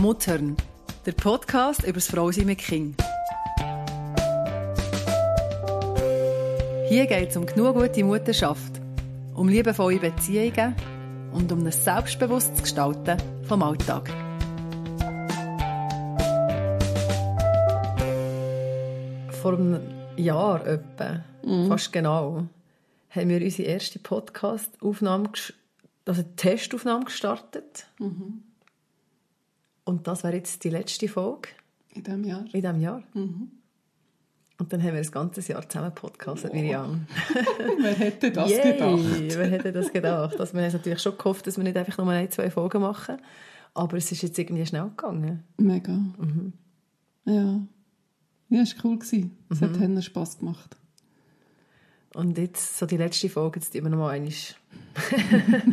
Muttern, der Podcast über das Frausein mit Kind. Hier geht es um genug gute Mutterschaft, um liebevolle Beziehungen und um ein selbstbewusstes Gestalten vom Alltag. Vor einem Jahr etwa, fast genau, haben wir unsere erste Podcast-Aufnahme, also Testaufnahme gestartet. Und das wäre jetzt die letzte Folge In diesem Jahr. in diesem Jahr. Und dann haben wir das ganze Jahr zusammen podcastet, Miriam. Wer hätte das Yay! gedacht? Wer hätte das gedacht? Also wir haben natürlich schon gehofft, dass wir nicht einfach nur ein, zwei Folgen machen. Aber es ist jetzt irgendwie schnell gegangen. Mega. Mhm. Ja. Ja, es war cool. Es hat Hennen Spass gemacht. Und jetzt, so die letzte Folge, jetzt immer noch mal einmal.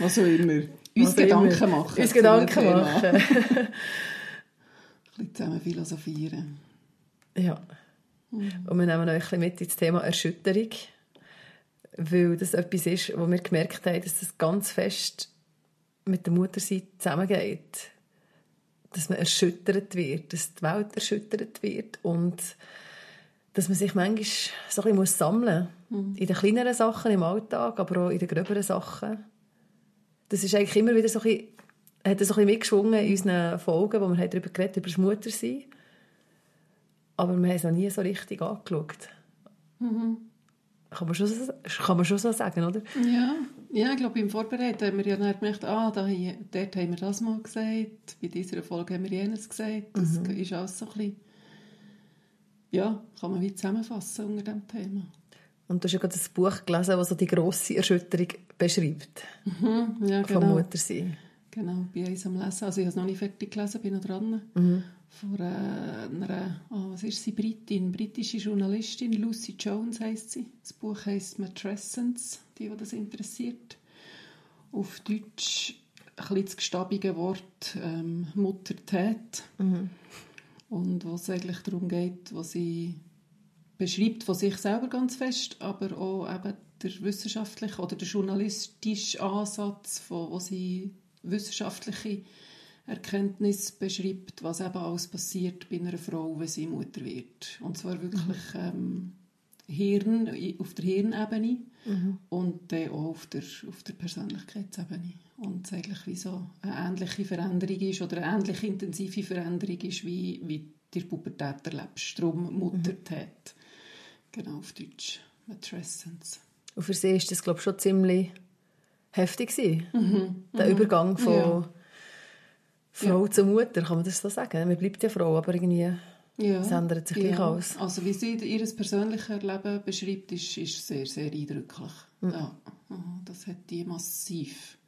Was auch immer. Uns Was Gedanken machen. Uns Gedanken machen. Ein bisschen zusammen philosophieren. Ja. Und wir nehmen euch ein bisschen mit ins Thema Erschütterung. Weil das etwas ist, wo wir gemerkt haben, dass das ganz fest mit der Mutterseite zusammengeht. Dass man erschüttert wird, dass die Welt erschüttert wird und dass man sich manchmal so ein bisschen sammeln muss. In den kleineren Sachen im Alltag, aber auch in den gröberen Sachen. Das ist eigentlich immer wieder so ein bisschen, hat das so ein bisschen mitgeschwungen in unseren Folgen, wo wir darüber geredet haben, über das Muttersein. Aber wir haben es noch nie so richtig angeschaut. Kann, man schon so, kann man schon so sagen, oder? Ja, ja ich glaube, im Vorbereiten haben wir ja dann gemerkt, ah, da, dort haben wir das mal gesagt, bei dieser Folge haben wir jenes gesagt. Das ist alles so ein bisschen, ja, kann man wie zusammenfassen unter diesem Thema. Und du hast ja gerade ein Buch gelesen, das so die grosse Erschütterung beschreibt. Mhm, ja, Vom genau. Muttersein. Genau, bei uns am Lesen. Also ich habe es noch nicht fertig gelesen, bin noch dran. Von äh, einer, oh, was ist sie, Britin, britische Journalistin, Lucy Jones heisst sie. Das Buch heisst Matrescence, die, die das interessiert. Auf Deutsch ein bisschen das gestabige Wort ähm, Muttertät. Und wo es eigentlich darum geht, was sie beschreibt von sich selber ganz fest, aber auch eben der wissenschaftliche oder der journalistische Ansatz, von, wo sie wissenschaftliche Erkenntnis beschreibt, was eben alles passiert bei einer Frau, wenn sie Mutter wird. Und zwar wirklich ähm, Hirn, auf der Hirnebene und dann auch auf der, auf der Persönlichkeitsebene. Und es eigentlich wie so eine ähnliche Veränderung ist oder eine ähnlich intensive Veränderung ist, wie, wie die Pubertät erlebst. Darum Muttertät. Genau, auf Deutsch. Matrescence. Und für sie ist das, glaube ich, schon ziemlich heftig gewesen. Der Übergang von Ja. Frau zu Mutter, kann man das so sagen? Man bleibt ja Frau, aber irgendwie Ja. es ändert sich gleich alles. Also wie sie ihr persönliches Leben beschreibt, ist, ist sehr, sehr eindrücklich. Ja. Aha, Das hat die massiv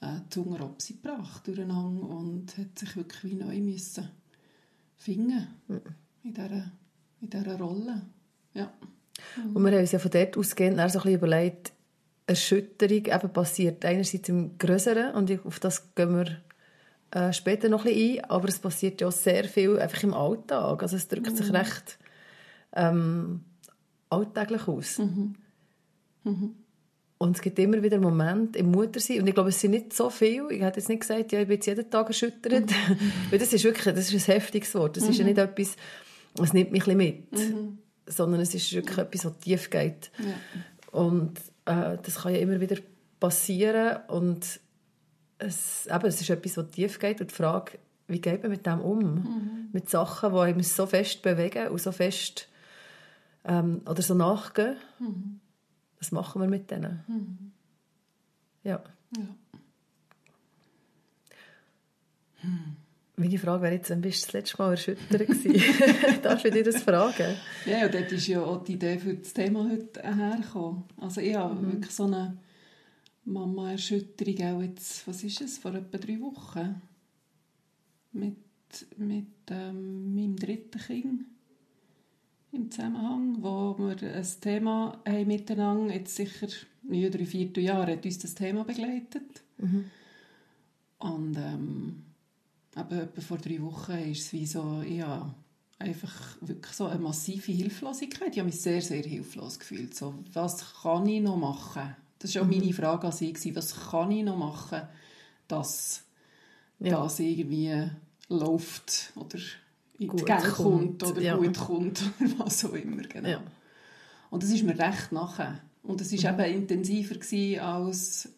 äh, die Zungenrapse gebracht durcheinander und hat sich wirklich wie neu müssen finden in dieser, in dieser Rolle. Ja. Und wir haben uns ja von dort ausgehend dann so ein bisschen überlegt, Erschütterung eben passiert einerseits im Größeren und auf das gehen wir äh, später noch ein bisschen ein, aber es passiert ja auch sehr viel einfach im Alltag. Also es drückt sich recht ähm, alltäglich aus. Und es gibt immer wieder Momente im Muttersein, und ich glaube, es sind nicht so viele, ich hätte jetzt nicht gesagt, ja, ich bin jetzt jeden Tag erschüttert, weil das ist wirklich, das ist ein heftiges Wort, das ist ja nicht etwas, es nimmt mich ein bisschen mit, sondern es ist wirklich etwas, was tief geht. Ja. Und äh, das kann ja immer wieder passieren und es, eben, es ist etwas, was tief geht und die Frage, wie geht man mit dem um? Mit Sachen, die einem so fest bewegen und so fest ähm, oder so nachgehen. Was machen wir mit denen? Ja. Ja. Meine Frage wäre jetzt, wann bist du das letzte Mal erschüttert gewesen? Darf ich dir das fragen? Ja, und dort ist ja auch die Idee für das Thema heute hergekommen. Also ich habe wirklich so eine Mama-Erschütterung auch jetzt, was ist es, vor etwa drei Wochen mit, mit ähm, meinem dritten Kind im Zusammenhang, wo wir ein Thema haben miteinander, jetzt sicher ja, drei, vier Jahre hat uns das Thema begleitet. Und ähm, aber etwa vor drei Wochen ist es wie so, ja, einfach wirklich so eine massive Hilflosigkeit. Ich habe mich sehr, sehr hilflos gefühlt. So, was kann ich noch machen? Das war auch meine Frage an sie. Was kann ich noch machen, dass, ja. das irgendwie läuft oder in gut die Gang kommt, oder ja. gut kommt oder was auch immer. Genau. Ja. Und das ist mir recht nachher. Und es war mhm. eben intensiver als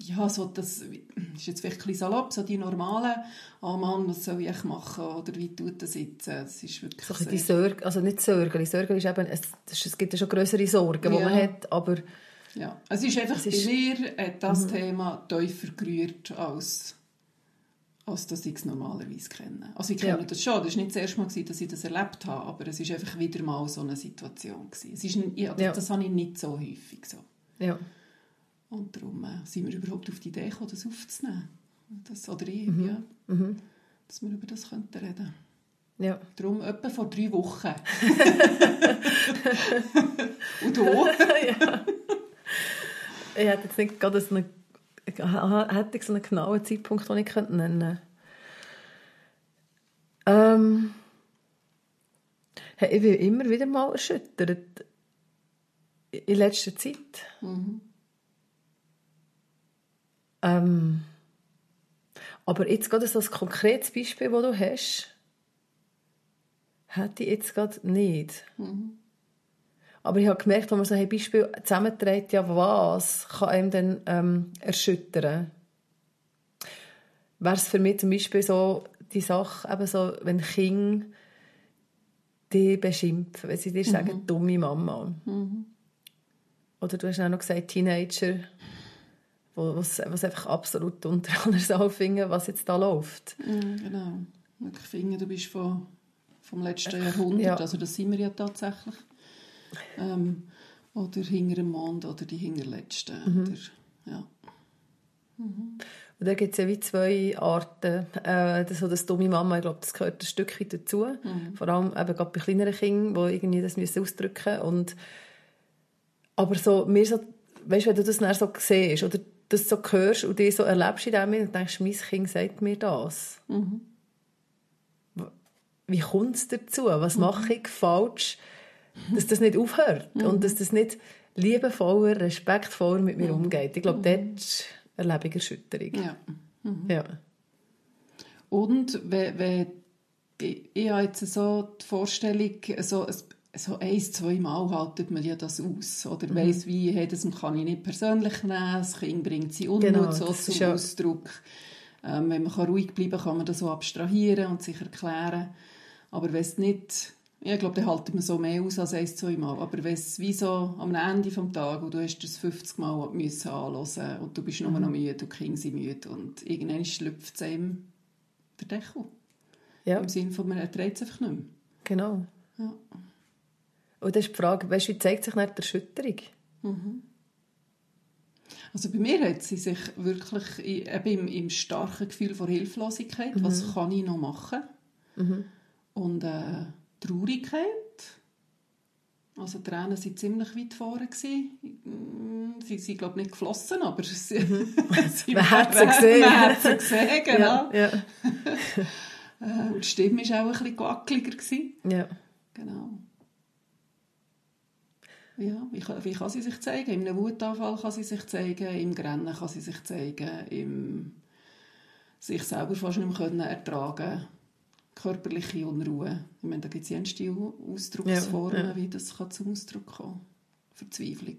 ja, so das ist jetzt vielleicht ein salopp, so die normalen «Oh Mann, was soll ich machen?» oder «Wie tut das jetzt?» Das ist wirklich so die Sorge, also nicht Sorge, die Sorge ist eben, es, es gibt ja schon größere Sorgen, ja. die man hat, aber... Ja, es ist einfach, es ist, bei mir hat das mhm. Thema tiefer gerührt, als, als dass ich es normalerweise kenne. Also ich kenne ja. das schon, das war nicht das erste Mal, dass ich das erlebt habe, aber es ist einfach wieder mal so eine Situation gewesen. Es ist, ja, das, ja. das habe ich nicht so häufig so. Ja. Und darum äh, sind wir überhaupt auf die Idee gekommen, das aufzunehmen. Das, oder ich, mhm. ja. Mhm. Dass wir über das könnten reden ja. Darum etwa vor drei Wochen. Und du? ja. Ich hätte jetzt nicht gerade so einen, hätte so einen genauen Zeitpunkt, den ich nennen könnte. Ähm, ich bin immer wieder mal erschüttert. In letzter Zeit. Mhm. Ähm, aber jetzt gerade so ein konkretes Beispiel, das du hast, hätte ich jetzt gerade nicht. Mhm. Aber ich habe gemerkt, wenn man so ein Beispiel zusammenträgt, ja, was kann einem denn ähm, erschüttern? Wäre es für mich zum Beispiel so die Sache, eben so, wenn Kinder die beschimpfen, wenn sie dir mhm. sagen, dumme Mama. Mhm. Oder du hast auch noch gesagt, Teenager was, was einfach absolut unter aller Sau finden, was jetzt da läuft. Mm, genau. Ich finde, du bist von, vom letzten Jahrhundert, ja. also das sind wir ja tatsächlich. Ähm, oder hinter dem Mond oder die hinterletzten. Mhm. Oder, ja. Mhm. Und da gibt es ja wie zwei Arten. Äh, das, so das dumme Mama, ich glaube, das gehört ein Stück weit dazu. Mhm. Vor allem eben gerade bei kleineren Kindern, die irgendwie das müssen ausdrücken müssen. aber so, mir so, weißt du, wenn du das dann so siehst, oder das so hörst und dich so erlebst in dem und denkst, mein Kind sagt mir das. Mhm. Wie kommt es dazu? Was mhm. mache ich falsch, dass das nicht aufhört mhm. und dass das nicht liebevoller, respektvoller mit mir mhm. umgeht? Ich glaube, mhm. dort erlebe ich Erschütterung. Ja. Mhm. ja. Und wenn, wenn ich, ich habe jetzt so die Vorstellung, so ein so ein, zwei Mal haltet man ja das aus. Oder mhm. weiss, wie, hey, das kann ich nicht persönlich nehmen, das Kind bringt sie Unmut genau, so zum ja. Ausdruck. Ähm, wenn man ruhig bleiben kann, kann man das so abstrahieren und sich erklären. Aber wenn es nicht, ja, ich glaube, dann haltet man so mehr aus als ein, zwei Mal. Aber wenn es wie so am Ende des Tages, wo du hast das 50 Mal müssen anhören und du bist nur mhm. noch müde, und die Kinder sind müde und irgendwann schlüpft es einem der Deckel. Ja. Im Sinne von, man erträgt es einfach nicht mehr. Genau. Ja. Und dann ist die Frage, weißt, wie zeigt sich nicht die Erschütterung? Mhm. Also bei mir hat sie sich wirklich eben im, im starken Gefühl von Hilflosigkeit, mhm. was kann ich noch machen? Mhm. Und äh, Traurigkeit. Also Tränen waren ziemlich weit vorne. Mm, sie sind, glaube ich, nicht geflossen, aber sie, mhm. sie man hat sie gesehen. Man hat sie gesehen, genau. Ja, ja. Äh, und die Stimme war auch ein bisschen wackeliger. Ja. Genau. Ja, wie kann, wie kann sie sich zeigen? Einem Wutanfall kann sie sich zeigen, im Grennen kann sie sich zeigen, im sich selber fast nicht mehr ertragen körperliche Unruhe. Ich meine, da gibt es jenste Ausdrucksformen, ja, ja. wie das kann zum Ausdruck kommen Verzweiflung.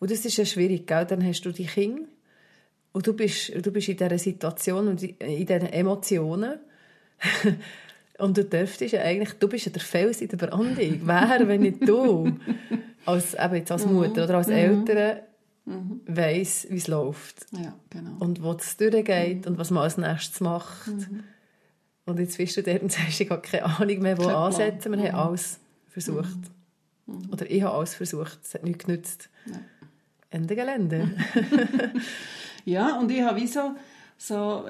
Und das ist ja schwierig, gell? dann hast du die Kinder und du bist, du bist in dieser Situation und in diesen Emotionen Und du dürftest ja eigentlich, du bist ja der Fels in der Brandung. Wer, wenn nicht du, als, eben jetzt als Mutter oder als mhm. Eltern, mhm. weiss, wie es läuft. Ja, genau. Und wo es durchgeht mhm. und was man als nächstes macht. Mhm. Und jetzt bist du dort und sagst, ich habe keine Ahnung mehr, wo Kein ansetzen. Wir haben mhm. alles versucht. Mhm. Oder ich habe alles versucht. Es hat nichts genützt. Ja. Ende Gelände. ja, und ich habe wie so, so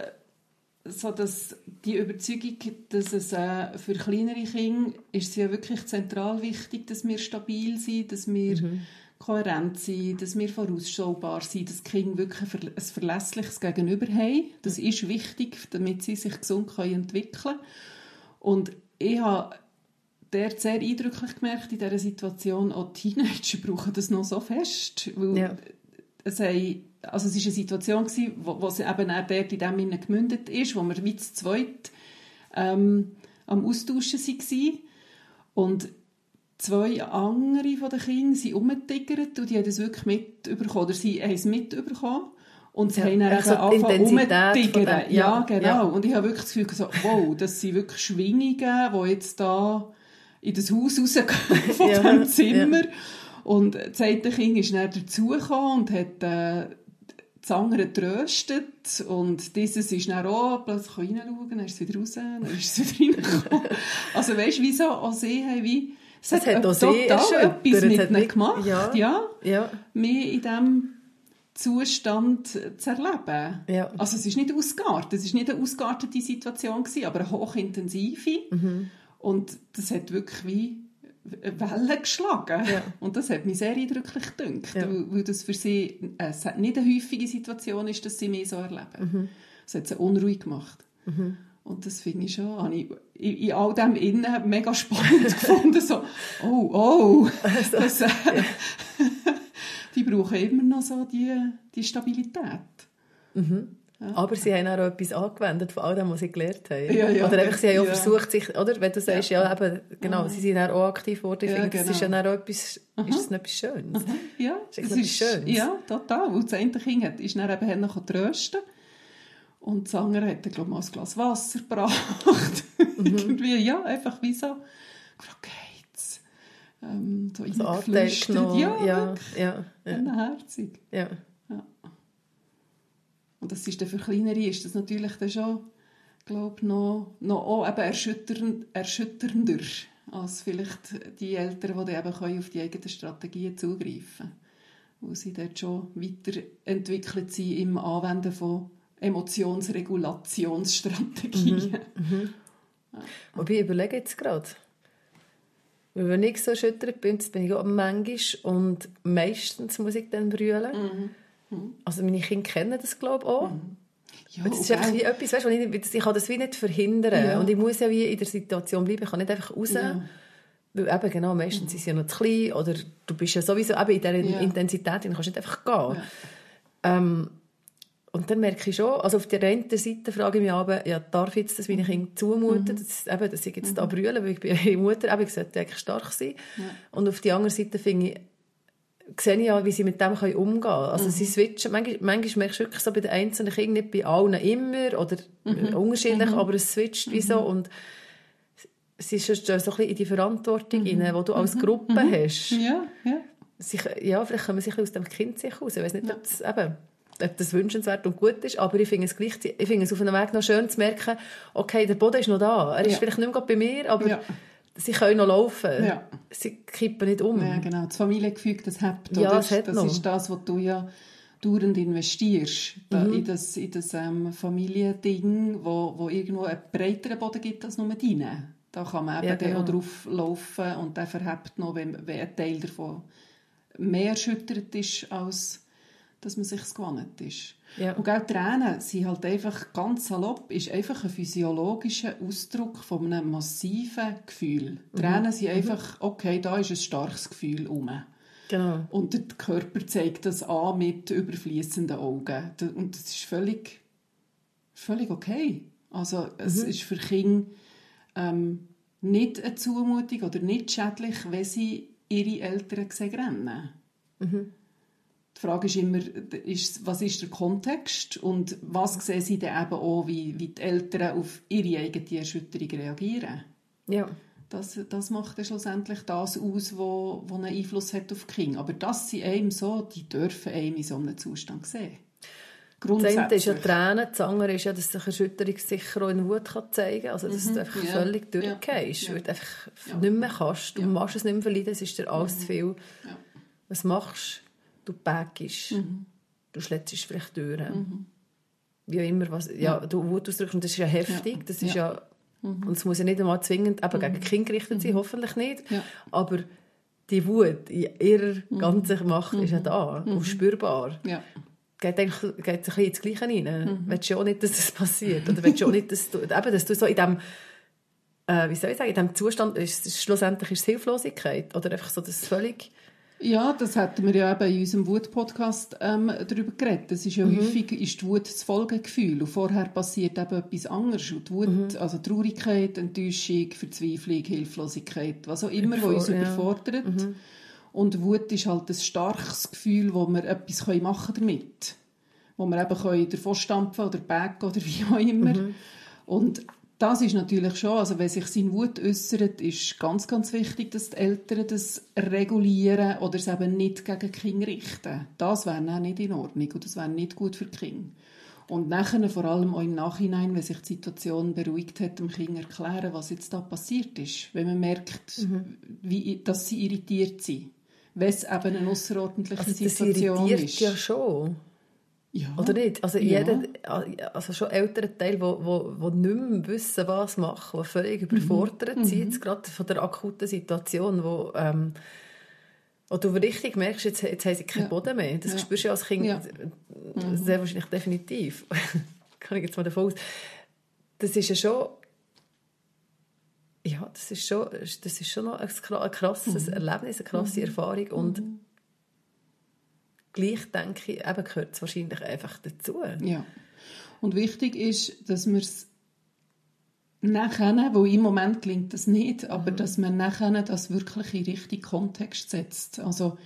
so dass die Überzeugung, dass es äh, für kleinere Kinder ist es ja wirklich zentral wichtig, dass wir stabil sind, dass wir mhm. kohärent sind, dass wir vorausschaubar sind, dass die Kinder wirklich ein verlässliches Gegenüber haben. Das mhm. ist wichtig, damit sie sich gesund können entwickeln können. Und ich habe dort sehr eindrücklich gemerkt in dieser Situation, auch Teenager brauchen das noch so fest, weil ja. es haben also es war eine Situation, gewesen, wo, wo sie eben dort in dem Sinne gemündet ist, wo wir wie zu zweit ähm, am Austauschen waren. Und zwei andere von den Kindern sind umgetiggert und die haben das wirklich mitbekommen, oder sie haben es mitbekommen. Und sie Ja, haben dann echt so eben die angefangen dem- Ja, ja, genau. ja. Und ich habe wirklich das Gefühl, so, wow, das sind wirklich Schwingungen, die jetzt da in das Haus rausgehen von Ja, diesem Zimmer. Und das eine Kind ist dann dazugekommen und hat äh, das andere getröstet. Und dieses ist dann auch plötzlich reinschauen, dann ist es wieder raus, dann ist es wieder reingekommen. also weißt du, wieso auch sie haben wie... Es Das hat auch total etwas mit hat ihnen mich- gemacht. ja. ja Ja, mehr in diesem Zustand zu erleben. Ja. Also es ist nicht ausgeartet, es ist nicht eine ausgeartete Situation gewesen, aber eine hochintensive. Mhm. Und das hat wirklich wie Wellen geschlagen. Ja. Und das hat mich sehr eindrücklich gedacht, Ja. weil, das für sie äh, es hat nicht eine häufige Situation ist, dass sie mich so erleben. Mhm. Das hat sie unruhig gemacht. Und das finde ich schon, habe ich in, in all dem Innen mega spannend gefunden. So, oh, oh, das, äh, die brauchen immer noch so die, die Stabilität. Aber sie haben auch etwas angewendet von all dem, was sie gelernt haben. Ja, ja. Oder einfach, sie haben auch Ja. versucht, sich, oder? Wenn du sagst, ja, eben, genau, sie sind auch aktiv geworden. Ich Ja, finde, das ist ja genau. dann auch etwas, ist das nicht etwas Schönes? Ja, ist echt etwas Schönes. ja, total. Und das eine Kind hat, ist dann eben noch trösten und das andere hat dann, glaube ich, mal ein Glas Wasser gebracht. Mhm. Irgendwie, ja, einfach wie so, gefragt, geht's? Ähm, so So reingeflüstert. Anteil Ja, ja, ja, ja, Herzig. ja. Und das ist dann für Kleinere ist das natürlich dann schon, glaube noch, noch auch eben erschütternd, erschütternder als vielleicht die Eltern, die dann eben können auf die eigenen Strategien zugreifen können. Wo sie dort schon weiterentwickelt sind im Anwenden von Emotionsregulationsstrategien. Wobei, ich überlege jetzt gerade. Weil wenn ich so erschüttert bin, bin ich auch manchmal und meistens muss ich dann brüllen. Also meine Kinder kennen das, glaube ich, auch. Ja, Und das ist wie etwas, weißt, ich, ich, kann das wie nicht verhindern. Ja. Und ich muss ja wie in der Situation bleiben. Ich kann nicht einfach raus. Ja. Weil eben, genau, meistens sind sie ja noch zu klein. Oder du bist ja sowieso eben in dieser Ja. Intensität, dann kannst du nicht einfach gehen. Ja. Ähm, und dann merke ich schon, also auf der einen Seite frage ich mich aber, ja, darf ich jetzt das meinen Kindern zumuten, dass, eben, dass ich jetzt da brülle, weil ich bin Mutter, eben, ich sollte eigentlich stark sein. Und auf der anderen Seite finde ich, sehe ich ja, wie sie mit dem können umgehen können. Also sie switchen, manchmal, manchmal merkst du wirklich so bei den einzelnen Kindern, nicht bei allen immer oder äh, unterschiedlich, aber es switcht wie so und sie ist schon so ein bisschen in die Verantwortung rein, die du als Gruppe hast. Ja, ja. Sich, ja, vielleicht kommen sie aus dem Kind sich raus. Ich weiß nicht, ob, das, eben, ob das wünschenswert und gut ist, aber ich finde es, gleich, ich finde es auf einem Weg noch schön zu merken, okay, der Boden ist noch da. Er ist Ja. vielleicht nicht mehr bei mir, aber Ja. Sie können noch laufen. Ja. Sie kippen nicht um. Ja, genau. Das Familiengefüge, das hebt, Ja, es hat das noch. ist das, was du ja dauernd investierst. Da, Mhm. In das, in das ähm, Familiending, wo, wo irgendwo einen breiteren Boden gibt als nur deinen. Da kann man eben Ja, genau. drauf laufen und der verhebt noch, wenn, wenn ein Teil davon mehr erschüttert ist, als dass man sich gewohnt ist. Ja. Und auch Tränen sind halt einfach ganz salopp, ist einfach ein physiologischer Ausdruck von einem massiven Gefühl. Tränen sind einfach, okay, da ist ein starkes Gefühl rum. Genau. Und der Körper zeigt das an mit überfließenden Augen. Und das ist völlig, völlig okay. Also es ist für Kinder ähm, nicht eine Zumutung oder nicht schädlich, wenn sie ihre Eltern sehen rennen. Die Frage ist immer, ist, was ist der Kontext und was sehen sie dann eben auch, wie, wie die Eltern auf ihre eigene Erschütterung reagieren. Ja. Das, das macht dann schlussendlich das aus, wo, wo einen Einfluss hat auf die Kinder. Aber das sind einem so, die dürfen einem in so einem Zustand sehen. Das eine ist ja Grundsätzlich. Tränen, das andere ist ja, dass sich Erschütterung sicher auch in Wut kann zeigen kann. Also, dass du einfach Mhm. ja. völlig durchgehst, Ja. weil du einfach Ja. nicht mehr kannst. Du Ja. machst es nicht mehr verleiden, es ist dir alles zu viel. Was machst du? Du packst. Mhm. Du schlägst vielleicht durch. Wie auch immer, was, ja, du Wut ausdrückst, und das ist ja heftig. Ja. Das ist Ja. Mhm. ja, und es muss ja nicht einmal zwingend eben gegen die Kinder gerichtet sein, hoffentlich nicht. Aber die Wut in ihrer Mhm. ganzen Macht ist ja da und spürbar Ja. geht eigentlich geht ein bisschen ins Gleiche rein. Mhm. Willst du auch nicht, dass das passiert? Oder willst du auch nicht, dass du, eben, dass du so in dem, äh, wie soll ich sagen, in dem Zustand, ist, ist, schlussendlich ist es Hilflosigkeit. Oder einfach so das völlig, Ja, das hatten wir ja eben in unserem Wut-Podcast ähm, darüber geredet. Das ist ja mhm. häufig ist die Wut das Folgegefühl und vorher passiert eben etwas anderes. Und die Wut, mhm. also Traurigkeit, Enttäuschung, Verzweiflung, Hilflosigkeit, was auch immer, was uns ja. überfordert. Mhm. Und Wut ist halt ein starkes Gefühl, wo wir etwas machen damit. Wo wir eben können davon stampfen oder backen oder wie auch immer. Mhm. Und das ist natürlich schon, also wenn sich seine Wut äußert, ist ganz, ganz wichtig, dass die Eltern das regulieren oder es eben nicht gegen die Kinder richten. Das wäre auch nicht in Ordnung und das wäre nicht gut für die Kinder. Und nachher, vor allem auch im Nachhinein, wenn sich die Situation beruhigt hat, dem Kind erklären, was jetzt da passiert ist. Wenn man merkt, mhm. wie, dass sie irritiert sind. Wenn es eben eine außerordentliche also Situation das ist. ja schon. Ja. Oder nicht? Also, ja. jeder, also schon ältere Teil, wo, wo, wo nicht mehr wissen, was machen, die völlig überfordert mhm. sind, mhm. gerade von der akuten Situation, wo, ähm, wo du richtig merkst, jetzt, jetzt haben sie keinen ja. Boden mehr. Das ja. spürst du als Kind ja. Mhm. sehr wahrscheinlich definitiv. Kann ich jetzt mal davon aus. Das ist ja schon ja, das ist schon, das ist schon noch ein krasses mhm. Erlebnis, eine krasse mhm. Erfahrung und mhm gleich denke ich, eben gehört es wahrscheinlich einfach dazu. Ja. Und wichtig ist, dass man es nachher, wo im Moment klingt das nicht, aber mhm. dass man nachher das wirklich in richtigen Kontext setzt. Also,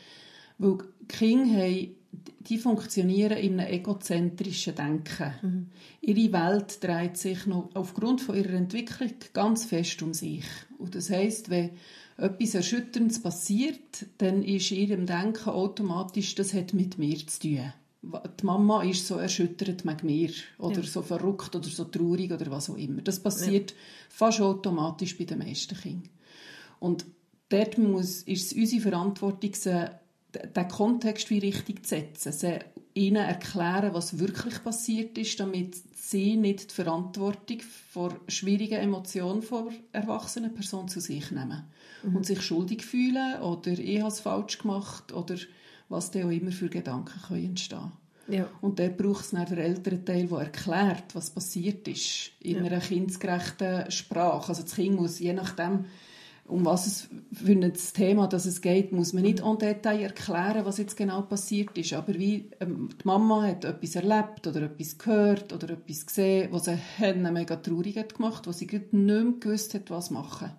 weil Kinder haben, die funktionieren in einem egozentrischen Denken. Mhm. Ihre Welt dreht sich noch aufgrund von ihrer Entwicklung ganz fest um sich. Und das heißt, wenn etwas Erschütterndes passiert, dann ist in ihrem Denken automatisch, das hat mit mir zu tun. Die Mama ist so erschüttert mit mir oder ja. so verrückt oder so traurig oder was auch immer. Das passiert ja. fast automatisch bei den meisten Kindern. Und dort muss, ist es unsere Verantwortung, den Kontext wie richtig zu setzen, sie ihnen erklären, was wirklich passiert ist, damit sie nicht die Verantwortung vor schwierigen Emotionen von erwachsenen Person zu sich nehmen mhm. und sich schuldig fühlen oder ich habe es falsch gemacht oder was da auch immer für Gedanken können entstehen ja. Und dort braucht es dann den älteren Teil, der erklärt, was passiert ist, in ja. einer kindgerechten Sprache. Also das Kind muss, je nachdem, um was es für ein Thema dass es geht, muss man nicht en Detail erklären, was jetzt genau passiert ist. Aber wie ähm, die Mama hat etwas erlebt oder etwas gehört oder etwas gesehen, was sie mega traurig hat gemacht, was sie nicht mehr gewusst hat, was machen.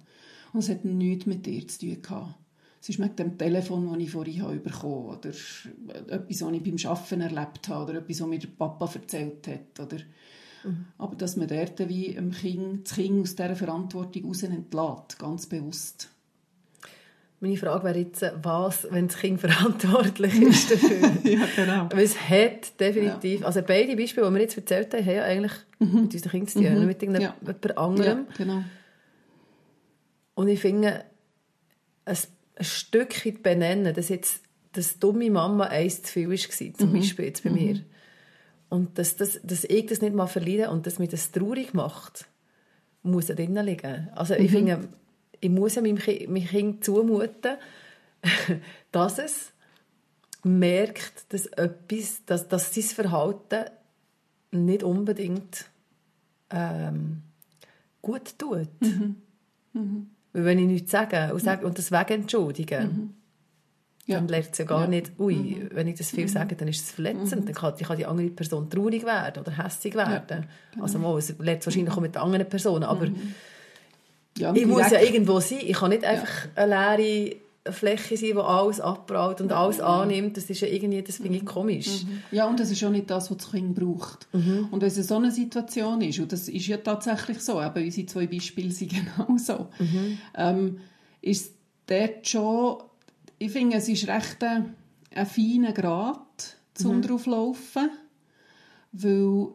Und es hat nichts mit ihr zu tun gehabt. Es ist mit dem Telefon, das ich vorhin habe bekommen habe, oder etwas, was ich beim Arbeiten erlebt habe, oder etwas, was mir der Papa erzählt hat, oder mhm. aber dass man dort wie dem kind, das Kind aus dieser Verantwortung raus entlässt, ganz bewusst. Meine Frage wäre jetzt, was, wenn das Kind verantwortlich ist dafür? ja, genau. Weil es hat definitiv, ja. also beide Beispiele, die wir jetzt erzählt haben, haben ja eigentlich mhm. mit unseren Kindern zu tun, mhm. mit irgendjemand ja. anderem. Ja, genau. Und ich finde, ein, ein Stückchen benennen, dass jetzt das dumme Mama eins zu viel war, zum mhm. Beispiel jetzt bei mhm. mir. Und dass, das, dass ich das nicht mal verliere und dass mich das traurig macht, muss da drinnen liegen. Also mhm. ich finde, ich muss meinem Kind, meinem kind zumuten, dass es merkt, dass etwas, dass, dass sein Verhalten nicht unbedingt ähm, gut tut. Mhm. Mhm. Weil wenn ich nichts sage und, sage, und das wegen entschuldigen, mhm. ja. dann lernt sie ja gar ja. nicht, ui, mhm. wenn ich das viel mhm. sage, dann ist es verletzend, mhm. dann kann, kann, die andere Person traurig werden oder hässlich werden. Ja. Genau. Also mal, es lernt es wahrscheinlich auch mit anderen Personen, aber mhm. ich muss ja irgendwo sein, ich kann nicht einfach eine leere eine Fläche sein, die alles abbraut und alles annimmt, das ist ja irgendwie, das finde ich mhm. komisch. Mhm. Ja, und das ist auch nicht das, was das Kind braucht. Mhm. Und wenn es so eine Situation ist, und das ist ja tatsächlich so, eben unsere zwei Beispiele sind genau so, mhm. ähm, ist dort schon, ich finde, es ist recht ein, ein feiner Grad zum mhm. drauflaufen, weil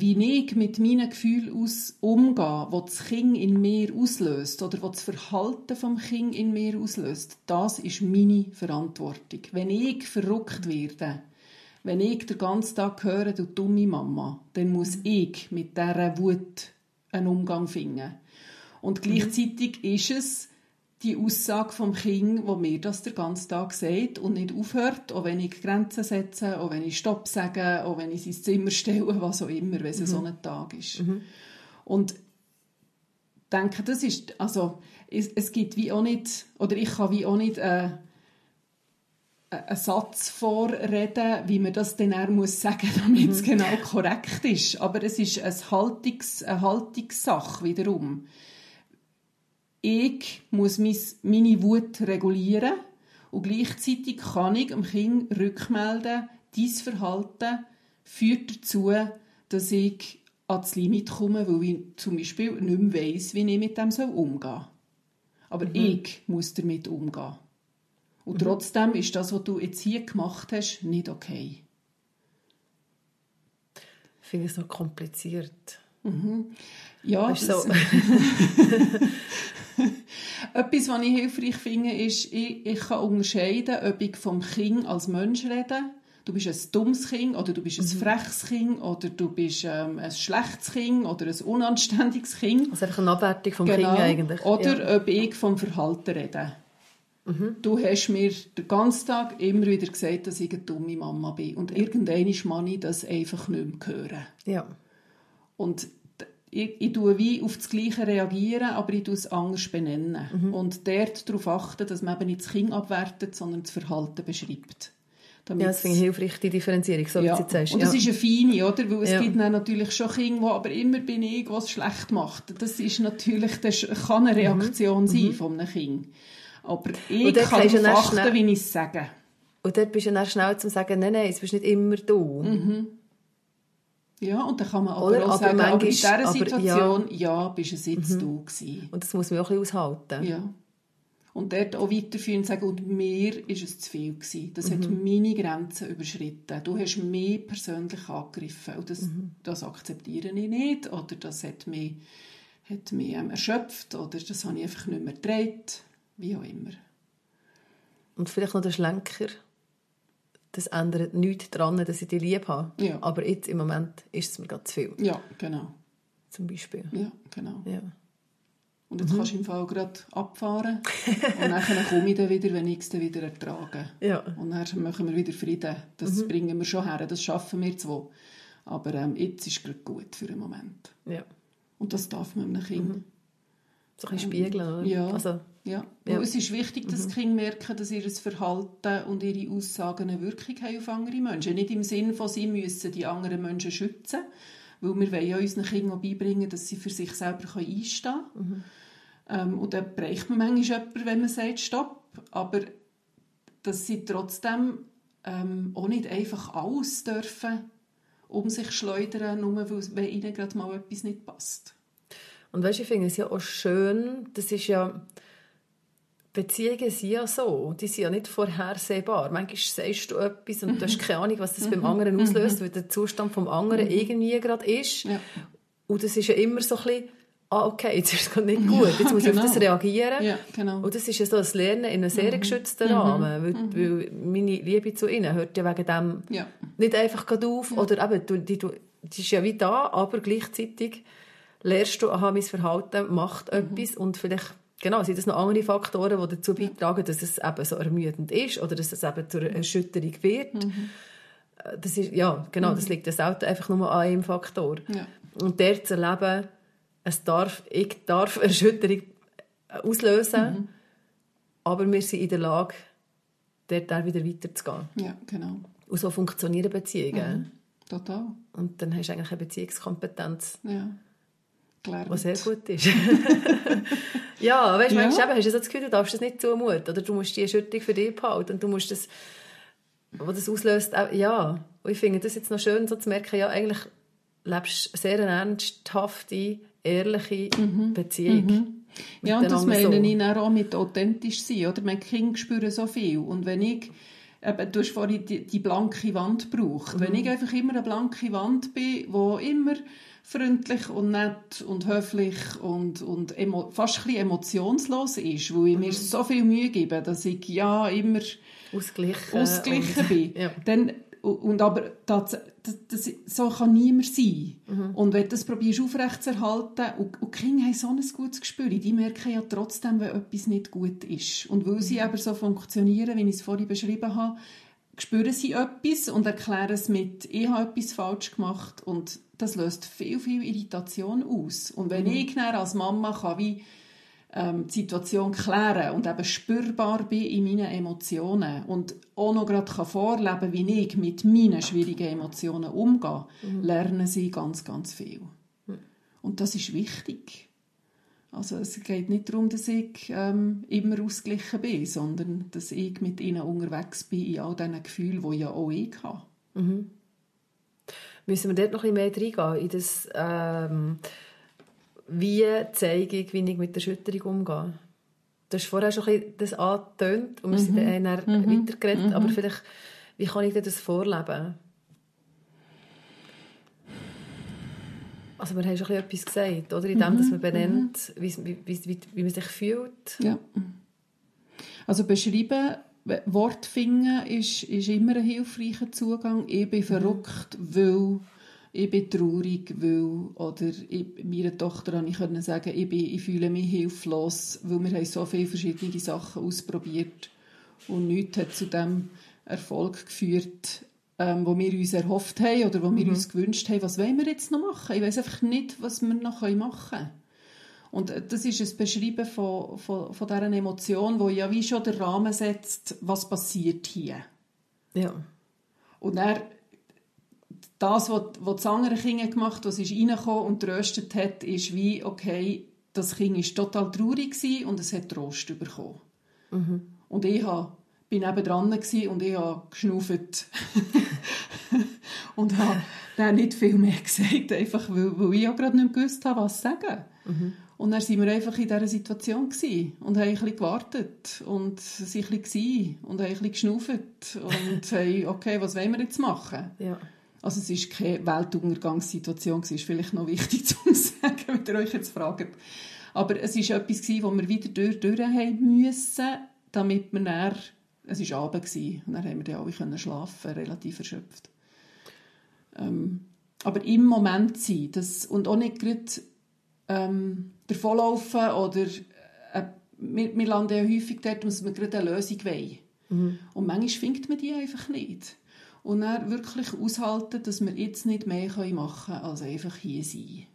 wie ich mit meinen Gefühlen aus umgehe, was das Kind in mir auslöst oder was das Verhalten vom Kind in mir auslöst, das ist meine Verantwortung. Wenn ich verrückt werde, wenn ich den ganzen Tag höre, du dumme Mama, dann muss ich mit dieser Wut einen Umgang finden. Und gleichzeitig mhm. ist es die Aussage vom Kind, wo mir das den ganzen Tag sagt und nicht aufhört, auch wenn ich Grenzen setze, auch wenn ich Stopp sage, auch wenn ich ins Zimmer stelle, was auch immer, wenn es mhm. so ein Tag ist. Mhm. Und ich denke, das ist, also es, es, gibt wie auch nicht, oder ich kann wie auch nicht äh, einen Satz vorreden, wie man das dann auch muss sagen, damit es mhm. genau korrekt ist. Aber es ist eine, Haltungs-, eine Haltungssache wiederum. Ich muss meine Wut regulieren und gleichzeitig kann ich dem Kind rückmelden, dieses Verhalten führt dazu, dass ich ans Limit komme, weil ich zum Beispiel nicht mehr weiss, wie ich mit dem umgehen soll. Aber mhm. ich muss damit umgehen. Und mhm. trotzdem ist das, was du jetzt hier gemacht hast, nicht okay. Ich finde es noch kompliziert. Mhm. Ja, das so. Etwas, was ich hilfreich finde, ist, ich, ich kann unterscheiden, ob ich vom Kind als Mensch rede du bist ein dummes Kind oder du bist ein mhm. freches Kind oder du bist ähm, ein schlechtes Kind oder ein unanständiges Kind. Also einfach eine Abwertung vom genau. Kind eigentlich. Oder ja. ob ich vom Verhalten rede. Mhm. Du hast mir den ganzen Tag immer wieder gesagt, dass ich eine dumme Mama bin. Und irgendwann muss ich das einfach nicht mehr hören. Ja. Und ich, ich tue wie auf das Gleiche reagieren, aber ich tue es anders benennen. Mhm. Und dort darauf achten, dass man eben nicht das Kind abwertet, sondern das Verhalten beschreibt. Ja, das finde ich hilfreich, die Differenzierung, so ja. wie du sagst. Und das ja. ist eine feine, oder? Weil es ja. gibt natürlich schon Kinder, die aber immer bin ich, was schlecht macht. Das ist natürlich, das kann eine Reaktion mhm. sein mhm. von einem Kind. Aber ich kann darauf achten, wie ich es sage. Und dort bist du dann schnell zu sagen, nein, nein, es bist nicht immer du. Mhm. Ja, und dann kann man aber Oder, auch aber sagen, aber in dieser Situation, ja, ja bist es jetzt mhm. du gewesen. Und das muss man auch ein bisschen aushalten. Ja. Und dort auch weiterführen und sagen, und mir ist es zu viel gewesen. Das mhm. hat meine Grenzen überschritten. Du hast mich persönlich angegriffen. Und das, mhm. das akzeptiere ich nicht. Oder das hat mich, hat mich ähm, erschöpft. Oder das habe ich einfach nicht mehr gedreht. Wie auch immer. Und vielleicht noch der Schlenker. Das ändert nichts daran, dass ich dich lieb habe. Ja. Aber jetzt im Moment ist es mir gerade zu viel. Ja, genau. Zum Beispiel. Ja, genau. Ja. Und jetzt mhm. kannst du im Fall gerade abfahren. und dann komme ich dann wieder, wenn ich es dann wieder ertrage. Ja. Und dann machen wir wieder Frieden. Das mhm. bringen wir schon her, das schaffen wir zwar. Aber ähm, jetzt ist es gerade gut für einen Moment. Ja. Und das darf man einem Kind. Mhm. So ein bisschen spiegeln, oder? Ja. Also, ja. ja. es ist wichtig, dass mhm. die Kinder merken, dass ihr Verhalten und ihre Aussagen eine Wirkung haben auf andere Menschen. Nicht im Sinne von, sie müssen die anderen Menschen schützen, weil wir wollen ja unseren Kindern beibringen, dass sie für sich selber einstehen können. Mhm. Ähm, und dann braucht man manchmal jemanden, wenn man sagt Stopp. Aber dass sie trotzdem ähm, auch nicht einfach alles dürfen um sich schleudern, nur weil, ihnen gerade mal etwas nicht passt. Und weißt, ich finde es ja auch schön, das ist ja Beziehungen sind ja so, die sind ja nicht vorhersehbar. Manchmal sagst du etwas und du hast keine Ahnung, was das beim anderen auslöst, weil der Zustand vom anderen irgendwie gerade ist. Ja. Und das ist ja immer so ein bisschen ah, okay, jetzt ist es nicht gut, jetzt muss genau. ich auf das genau. reagieren. Ja, genau. Und das ist ja so das Lernen in einem sehr mhm. geschützten mhm. Rahmen, weil, mhm. weil, meine Liebe zu ihnen hört ja wegen dem ja. nicht einfach auf, ja. oder eben, du, die, du, die ist ja wie da, aber gleichzeitig lernst du, aha, mein Verhalten macht mhm. etwas und vielleicht Genau, sind das noch andere Faktoren, die dazu beitragen, dass es eben so ermüdend ist oder dass es eben zur Erschütterung wird. Mhm. Das ist, ja, genau, das liegt das Auto einfach nur an einem Faktor. Ja. Und der zu erleben, es darf, ich darf Erschütterung auslösen, mhm. aber wir sind in der Lage, dort auch wieder weiterzugehen. Ja, genau. Und so funktionieren Beziehungen. Mhm. Total. Und dann hast du eigentlich eine Beziehungskompetenz. Ja. Gelernt. Was sehr gut ist. ja, weißt du, ja. manchmal hast du so das Gefühl, du darfst das nicht zumuten. Oder du musst die Erschütterung für dich behalten. Und du musst das, was das auslöst, auch, ja. Und ich finde das jetzt noch schön, so zu merken, ja, eigentlich lebst du sehr eine ernsthafte, ehrliche mhm. Beziehung. Mhm. Ja, und das meine so. ich auch mit authentisch sein. Oder? Meine Kinder spüren so viel. Und wenn ich, eben, du hast vorhin die, die blanke Wand gebraucht. Mhm. Wenn ich einfach immer eine blanke Wand bin, wo immer freundlich und nett und höflich und, und fast ein bisschen emotionslos ist, wo ich mir mhm. so viel Mühe gebe, dass ich ja immer ausgleichen, ausgleichen bin, ja. dann und aber das, das, das, so kann niemand sein. Mhm. Und wenn du das probierst aufrechtzuerhalten, und, und die Kinder haben so ein gutes Gespür, die merken ja trotzdem, wenn etwas nicht gut ist. Und weil sie aber mhm. so funktionieren, wie ich es vorhin beschrieben habe, spüren sie etwas und erklären es mit, ich habe etwas falsch gemacht und das löst viel, viel Irritation aus. Und wenn mhm. ich als Mama kann wie ähm, die Situation klären und eben spürbar bin in meinen Emotionen und auch noch gerade vorleben wie ich mit meinen schwierigen Emotionen umgehe, mhm. lernen sie ganz, ganz viel. Mhm. Und das ist wichtig. Also es geht nicht darum, dass ich ähm, immer ausgeglichen bin, sondern dass ich mit ihnen unterwegs bin in all diesen Gefühlen, die ja auch ich habe. Mhm. Müssen wir dort noch ein bisschen mehr reingehen, in das... Ähm wie zeige ich, wie ich mit der Schütterung umgehe. Du hast vorher schon ein bisschen das angetönt und wir sind mhm. dann mhm. weitergeredet, mhm. aber vielleicht, wie kann ich das vorleben? Also wir haben schon etwas gesagt, oder? In dem, dass man mhm. benennt, mhm. wie, wie, wie, wie man sich fühlt. Ja. Also beschreiben, Wort finden ist, ist immer ein hilfreicher Zugang. Ich bin verrückt, weil ich bin traurig, weil, oder ich, meiner Tochter konnte ich können sagen, ich, bin, ich fühle mich hilflos, weil wir haben so viele verschiedene Sachen ausprobiert und nichts hat zu dem Erfolg geführt, ähm, wo wir uns erhofft haben oder wo wir mhm. uns gewünscht haben, was wollen wir jetzt noch machen? Ich weiß einfach nicht, was wir noch machen können. Und äh, das ist ein Beschreiben von, von, von dieser Emotion, wo ja wie schon der Rahmen setzt, was passiert hier. Ja. Und er das, was, was das andere Kind gemacht hat, was ist reingekommen und tröstet hat, ist wie, okay, das Kind war total traurig und es hat Trost bekommen. Mhm. Und ich war bin dran und ich habe geschnauft. und habe dann nicht viel mehr gesagt, einfach weil, weil ich auch gerade nicht gewusst habe, was sagen. Mhm. Und dann waren wir einfach in dieser Situation und haben ein bisschen gewartet und sind ein bisschen und haben ein bisschen geschnauft und haben, okay, was wollen wir jetzt machen? Ja. Also es ist keine Weltuntergangssituation, es ist vielleicht noch wichtig zu sagen, wenn ihr euch jetzt fragt. Aber es ist etwas gewesen, wo wir wieder durch, durch haben müssen, damit wir dann, es war Abend gewesen, und dann haben wir dann alle können schlafen, relativ erschöpft. Ähm, aber im Moment sein, das, und auch nicht gerade ähm, davonlaufen oder äh, wir, wir landen ja häufig dort, dass wir gerade eine Lösung wollen. Mhm. Und manchmal findet man die einfach nicht und dann wirklich aushalten, dass wir jetzt nicht mehr machen können, als einfach hier sein.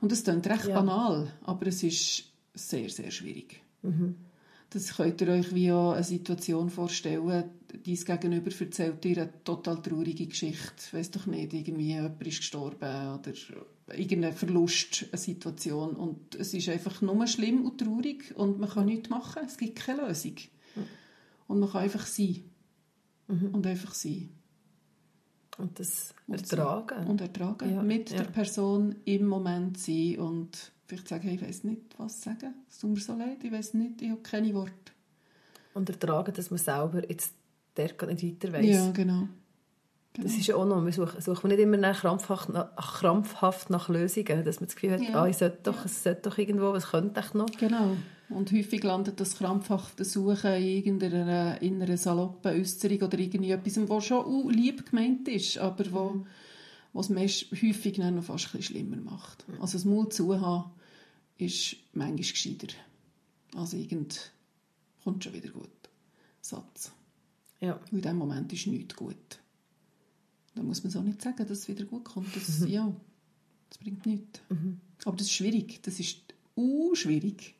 Und das klingt recht ja. banal, aber es ist sehr, sehr schwierig. Mhm. Das könnt ihr euch wie eine Situation vorstellen, dein Gegenüber erzählt dir eine total traurige Geschichte. Ich weiss doch nicht, irgendwie jemand ist gestorben oder irgendein Verlust, eine Situation. Und es ist einfach nur schlimm und traurig und man kann nichts machen. Es gibt keine Lösung. Mhm. Und man kann einfach sein. Mhm. Und einfach sein. Und das ertragen. Und ertragen. Ja, mit ja. der Person im Moment sein und vielleicht sagen, ich weiß nicht, was sagen. Es tut mir so leid, ich weiß nicht, ich habe keine Worte. Und ertragen, dass man selber jetzt der nicht weiter weiß. Ja, genau. Genau. Das ist ja auch noch, wir suchen, suchen nicht immer nach krampfhaft, nach, krampfhaft nach Lösungen, dass man das Gefühl hat, ja. ah, ich sollte doch, ja. es sollte doch irgendwo, was könnte ich noch? Genau. Und häufig landet das krampfhafte Suchen in irgendeiner inneren saloppen Äußerung oder irgendwie etwas, was schon lieb gemeint ist, aber wo, mhm. was es häufig noch fast ein bisschen schlimmer macht. Also das Mut zu haben, ist manchmal gescheiter. Also irgend kommt schon wieder gut. Satz. Ja. in dem Moment ist nichts gut. Da muss man so nicht sagen, dass es wieder gut kommt. Das, mhm. Ja, das bringt nichts. Mhm. Aber das ist schwierig. Das ist uh, schwierig.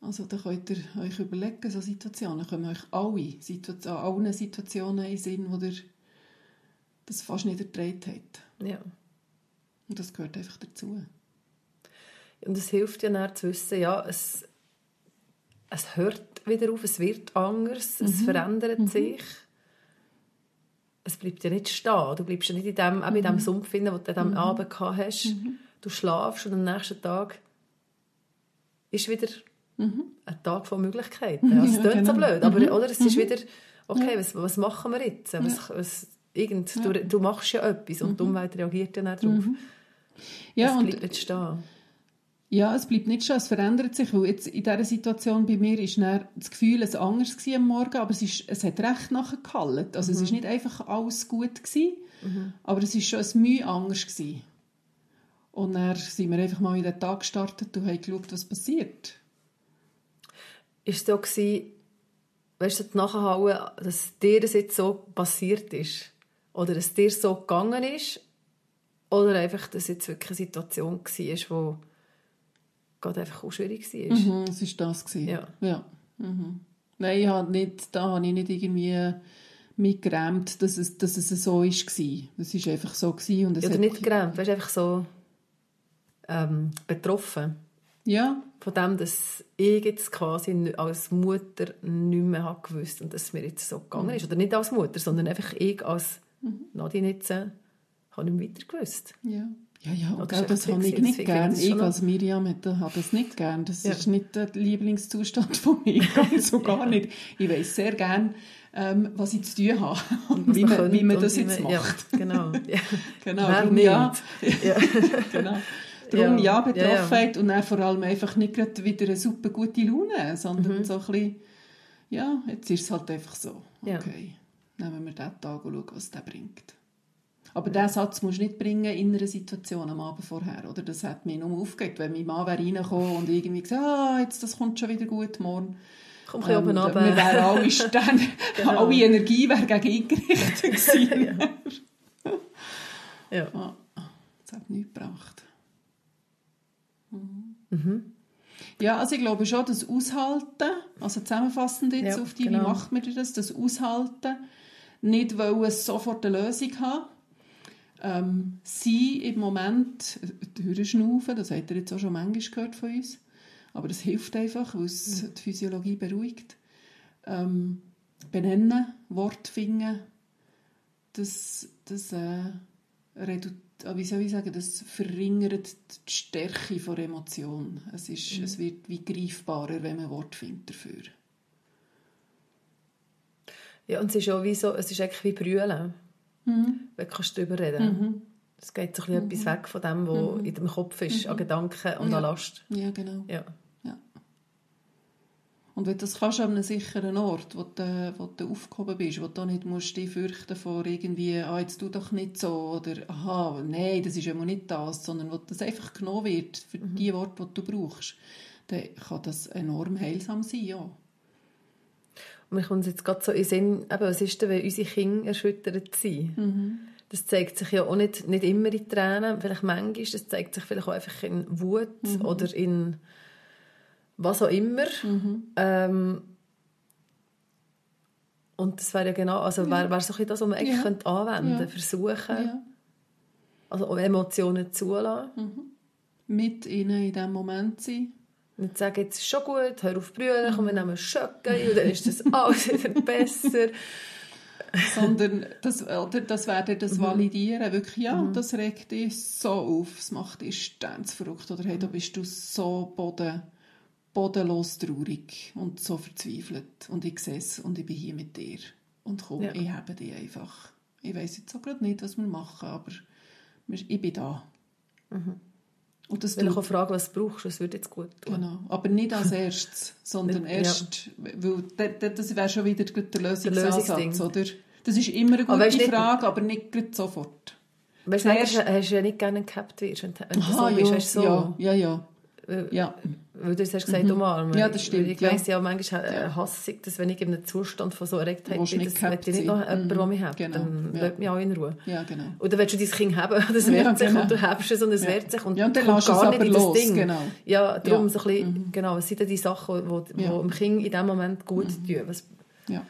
Also da könnt ihr euch überlegen, so Situationen kommen euch alle Situation, allen Situationen in den Sinn, wo ihr das fast nicht erträgt habt. Ja. Und das gehört einfach dazu. Und es hilft ja dann zu wissen, ja, es, es hört wieder auf, es wird anders, mhm. es verändert mhm. sich es bleibt ja nicht stehen. Du bleibst ja nicht in dem, mhm. in dem Sumpf, den du am mhm. Abend gehabt hast. Mhm. Du schlafst und am nächsten Tag ist wieder mhm. ein Tag von Möglichkeiten. Also, es ja, klingt genau. so blöd, aber mhm. oder, es ist mhm. wieder, okay, was, was machen wir jetzt? Was, was, irgend, ja. du, du machst ja etwas und die Umwelt reagiert ja nicht darauf. Ja, es bleibt nicht stehen. Ja, es bleibt nicht schon, es verändert sich, weil jetzt in dieser Situation bei mir ist das Gefühl ein anderes am Morgen, aber es, ist, es hat recht nachher gehalten. Also mhm. es ist nicht einfach alles gut gewesen, mhm. aber es ist schon ein Mühe anders gewesen. Und dann sind wir einfach mal in den Tag gestartet und haben geschaut, was passiert. Ist es so gewesen, weißt du, nachher dass dir das jetzt so passiert ist? Oder dass dir so gegangen ist? Oder einfach, dass jetzt wirklich eine Situation war, wo gerade einfach auch schwierig war. Mhm, es war das. Gewesen. Ja. ja. Mhm. Nein, ich habe nicht, da habe ich nicht irgendwie mitgerämt, dass es, dass es so war. Es war einfach so. Gewesen und es Oder nicht geräumt, weißt einfach so ähm, betroffen. Ja, Von dem, dass ich jetzt quasi als Mutter nicht mehr habe gewusst und dass es mir jetzt so gegangen ist. Oder nicht als Mutter, sondern einfach ich als Nadine jetzt äh, habe nicht mehr weiter gewusst. ja. Ja, ja, gell, ist das habe ich nicht Deswegen gern. ich Ich als Miriam hätte- habe das nicht gern. Das Ja. ist nicht der Lieblingszustand von mir, ganz so gar nicht. Ich weiß sehr gern, ähm, was ich zu tun habe und wie man, wie man und das jetzt man- macht. Ja, genau. Ja. Genau, Wer darum ja. Ja. genau. Darum ja, Ja, Betroffenheit und dann vor allem einfach nicht gerade wieder eine super gute Laune, sondern Mhm. so ein bisschen, ja, jetzt ist es halt einfach so. Ja. Okay, nehmen wir diesen Tag und schauen, was der bringt. Aber diesen Satz musst du nicht bringen in einer Situation am Abend vorher, oder? Das hat mich nur aufgeregt, wenn mein Mann wäre reingekommen und irgendwie gesagt, ah, jetzt, das kommt schon wieder gut, morgen. Komm ein bisschen oben Ähm, runter. Wir wären alle Stände, Genau. alle Energie wäre gegen ihn gerichtet gewesen. Ja. Ah, das hat nichts gebracht. Mhm. Ja, also ich glaube schon, das Aushalten, also zusammenfassend jetzt Ja, auf die, genau. wie macht man das, das Aushalten, nicht wollen sofort eine Lösung haben, ähm, sie im Moment durchschnaufen, das habt ihr jetzt auch schon manchmal gehört von uns, aber das hilft einfach, weil es die Physiologie beruhigt. Ähm, benennen, Wort finden, das, das äh, redu- ah, wie soll ich sagen, das verringert die Stärke der Emotion. Es, ist, es wird wie greifbarer, wenn man Wort findet dafür. ja, und es ist auch wie so, es ist eigentlich wie Brüllen. Mhm. Du kannst drüber reden Es geht so ein bisschen etwas weg von dem, was in dem Kopf ist, an Gedanken und Ja. an Last. Ja, genau. Ja. Ja. Und wenn du das kannst an einem sicheren Ort, wo du, wo du aufgehoben bist, wo du nicht musst dich fürchten vor irgendwie, ah, jetzt tu doch nicht so, oder aha, nein, das ist ja mal nicht das, sondern wo das einfach genommen wird für die Worte, die du brauchst, dann kann das enorm heilsam sein, ja. Mir kommt jetzt gerade so in den Sinn, eben, was ist denn, wenn unsere Kinder erschüttert sind? Das zeigt sich ja auch nicht, nicht immer in Tränen, vielleicht manchmal, das zeigt sich vielleicht auch einfach in Wut oder in was auch immer. Ähm, und das wäre ja genau, also wäre, wäre so ein das, was man eigentlich Ja. könnte anwenden Ja. könnte, versuchen, ja. also auch Emotionen zulassen. Mit ihnen in diesem Moment sein. Nicht sagen, jetzt ist schon gut, hör auf brüllen, komm, wir nehmen Schöcke und dann ist das alles wieder besser. sondern das, oder das wäre Mhm. das Validieren. Wirklich, ja, das regt dich so auf, es macht dich ständig verrückt. Oder hey, Mhm. da bist du so boden, bodenlos traurig und so verzweifelt. Und ich sehe es und ich bin hier mit dir. Und komm, Ja. ich habe dich einfach. Ich weiß jetzt auch gerade nicht, was wir machen, aber ich bin da. Und das Wenn ich auch frage, was du brauchst, was würde jetzt gut tun. Genau, aber nicht als erstes, sondern Ja. erst, weil da- da- das wäre schon wieder der Lösungsansatz, Lösungsding. oder? Das ist immer eine Aber gute nicht- Frage, aber nicht sofort. Weißt du, Zuerst- manchmal hast du ja nicht gerne gehabt wirst, wenn du so Aha, bist. ja, Weißt so. ja, ja, ja, Weil- ja. Weil du hast gesagt, umarmen. Ja, das stimmt, Ich ja. weiss ja, manchmal äh, hasse ich das, wenn ich in einem Zustand von so Erregtheit bin, nicht das gehabt möchte ich nicht noch jemanden, der mich hat. Genau, Dann ja. lässt mich auch in Ruhe. ja, genau. Oder willst du dein Kind haben, das Ja, wehrt sich genau. und du hebst es und es Ja. wehrt sich und Ja, und dann kommt gar nicht in das los, Ding. genau. Ja, darum Ja. so ein bisschen, genau, es sind dann die Sachen, die, Ja. dem Kind in dem Moment gut tun. Was, Ja.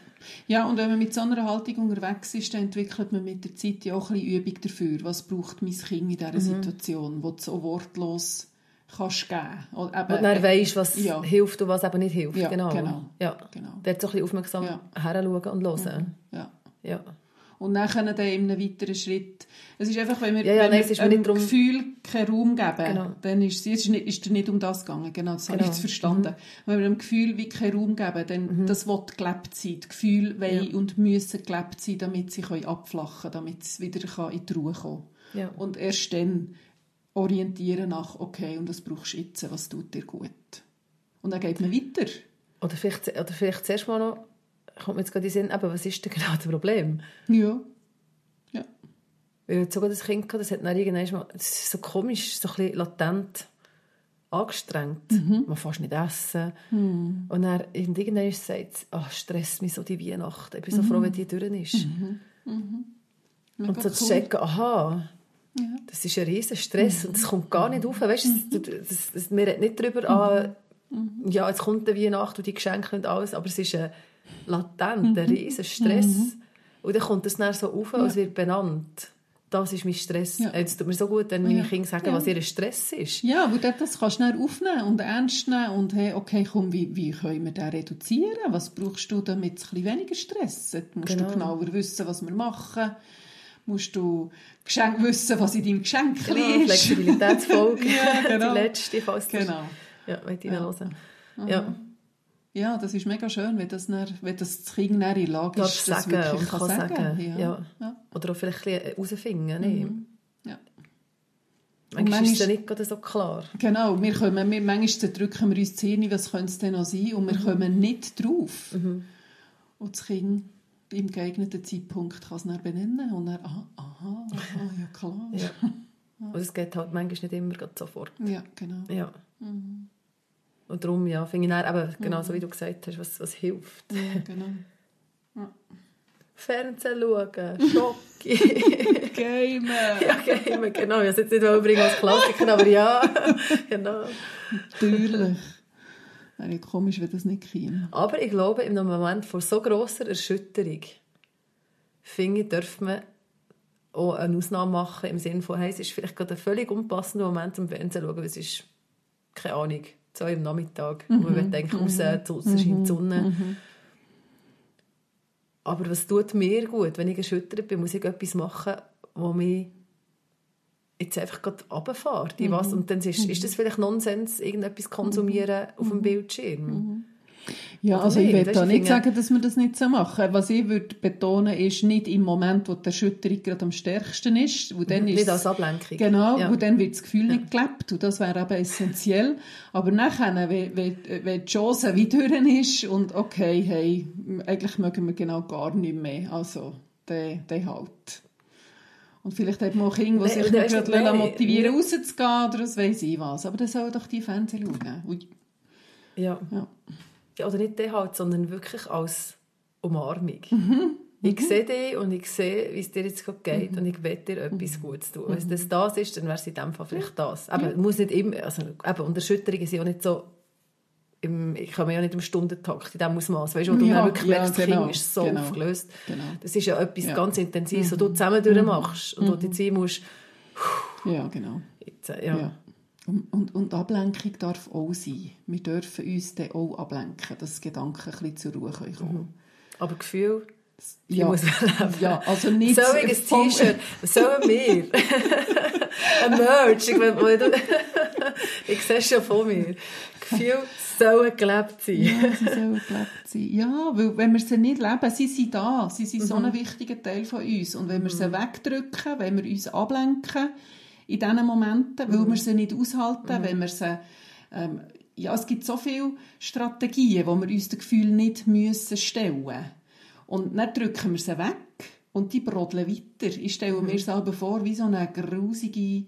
ja, und wenn man mit so einer Haltung unterwegs ist, dann entwickelt man mit der Zeit ja auch ein bisschen Übung dafür. Was braucht mein Kind in dieser Mhm. Situation, wo so wortlos kannst geben. Oder eben, und dann weisst, was ja. hilft und was eben nicht hilft. Ja, genau. genau. Ja. Genau. Dort so ein bisschen aufmerksam Ja. heranschauen und hören. Ja. Ja. Und dann dann in einem weiteren Schritt. Es ist einfach, wenn wir, Ja, ja, wenn nein, wir einem darum- Gefühl keinen Raum geben, Genau. dann ist es ist nicht, ist nicht um das gegangen. Genau, das habe ich Genau. jetzt verstanden. Wenn wir einem Gefühl wie keinen Raum geben, dann das will gelebt sein. Die Gefühle wollen Ja. und müssen gelebt sein, damit sie können abflachen können, damit es wieder kann in die Ruhe kommen Ja. Und erst dann orientieren nach, okay, und das brauchst du jetzt, was tut dir gut. Und dann geht man weiter. Oder vielleicht, oder vielleicht zuerst mal noch, kommt mir jetzt gerade in den Sinn, aber was ist denn genau das Problem? Ja. Ja. Weil hatte sogar das Kind, das hat dann irgendwann mal, das ist so komisch, so ein bisschen latent angestrengt. Mhm. Man fast nicht essen. Und dann irgendwann sagt es, oh, stresst mich so die Weihnachten. Ich bin so froh, wenn die durch ist. Mhm. Mega Und so zu cool. checken, aha, Ja. Das ist ein riesen Stress und das kommt gar nicht auf. Weißt, das, das, das, wir reden nicht darüber, ah, ja, jetzt kommt die Weihnacht und die Geschenke und alles, aber es ist ein latent, ein riesen Stress. Und dann kommt es dann so auf und es wird benannt. Das ist mein Stress. Ja. Es tut mir so gut, wenn meine Ja. Kinder sagen, Ja. was ihr Stress ist. Ja, weil das kannst du schnell aufnehmen und ernst nehmen und hey, okay, komm, wie, wie können wir den reduzieren? Was brauchst du, damit es ein bisschen weniger stressen? Musst Genau. du genauer wissen, was wir machen? Musst du Geschenk wissen, was in deinem Geschenk Genau, ist? Flexibilitätsfolge. Ja, genau. Die letzte, du Genau. ja, wollt reinhören. Ja. Ja, das ist mega schön, wenn das, dann, wenn das Kind dann in der Lage ist, das sagen wirklich kann sagen. Ja. Ja. Ja. Oder auch vielleicht ein bisschen herausfinden. Nee. Ja. Manchmal ist es ja manchmal- nicht gerade so klar. Genau, wir kommen, wir, manchmal drücken wir uns die Hirn, was könnte es denn noch sein, und wir Mhm. kommen nicht drauf. Und das Kind im geeigneten Zeitpunkt kann es dann benennen und dann, aha, aha, aha ja klar. Ja. Und es geht halt manchmal nicht immer sofort. Ja, genau. Ja. Mhm. Und darum ja, finde ich dann eben, genau so wie du gesagt hast, was, was hilft. Ja, genau. Fernsehen schauen, Schocki. Gamen! ja, okay, genau. Ich wollte es jetzt nicht bringen als Klassiker, aber ja, genau. Natürlich. Wäre komisch, wenn das nicht käme. Aber ich glaube, im Moment von so grosser Erschütterung, finde ich, darf man auch eine Ausnahme machen, im Sinne von, hey, es ist vielleicht gerade ein völlig unpassender Moment zum Fernsehen schauen, weil es ist, keine Ahnung, zwei am Nachmittag, wo man denkt, raus, draussen scheint die Sonne. Aber was tut mir gut, wenn ich erschüttert bin, muss ich etwas machen, wo mich jetzt einfach gerade runterfährt. Mhm. Was. Und dann ist, ist das vielleicht Nonsens, irgendetwas konsumieren auf dem Bildschirm. Ja, Oder also ich Weisst da nicht ich sagen, dass wir das nicht so machen. Was ich würde betonen, ist nicht im Moment, wo die Erschütterung gerade am stärksten ist. Wo dann Nicht ist als Ablenkung. Genau, Ja. wo dann wird das Gefühl nicht gelebt und das wäre eben essentiell. Aber nachher, wenn, wenn, wenn die Chance wie durch ist und okay, hey, eigentlich mögen wir genau gar nicht mehr, also, der, der halt. Und vielleicht hat man auch Kinder, die sich nicht gerade motivieren rauszugehen oder was weiss ich was. Aber dann sollen doch die Fernsehen schauen. Ui. Ja. Ja. ja. Oder nicht den halt, sondern wirklich als Umarmung. Mhm. Ich sehe dich und ich sehe, wie es dir jetzt gerade geht Mhm. und ich will dir etwas Gutes tun. Wenn es das ist, dann wäre es in dem Fall vielleicht das. Aber muss nicht immer, also eben, und Erschütterungen sind ja nicht so, im, ich komme ja nicht im Stundentakt in dem Ausmaß. Weißt du, wo du Ja, wirklich ja, merkst, das genau, Kind ist so genau. aufgelöst. Genau. Das ist ja etwas Ja. Mhm. ganz Intensives, was du zusammen durchmachst und wo du ziehen musst, Ja, genau. jetzt, äh, ja. Ja. Und, und, und Ablenkung darf auch sein. Wir dürfen uns dann auch ablenken, dass Gedanken ein bisschen zur Ruhe kommen können. Aber Gefühl, Ja. muss man leben. Ja, also nicht ich ein T-Shirt? Sollen wir? ein Merch? Ich, mein, wo du- ich sehe es schon von mir. Gefühl sollen gelebt sein. Ja, sie sollen gelebt sein. Ja, weil wenn wir sie nicht leben, sie sind da. Sie sind Mhm. so ein wichtiger Teil von uns. Und wenn wir sie wegdrücken, wenn wir uns ablenken in diesen Momenten, weil Mhm. wir sie nicht aushalten, wenn wir sie... Ähm, ja, es gibt so viele Strategien, wo wir uns das Gefühl nicht müssen stellen Und dann drücken wir sie weg und die brodeln weiter. Ich stelle mir es aber vor, wie so eine grusige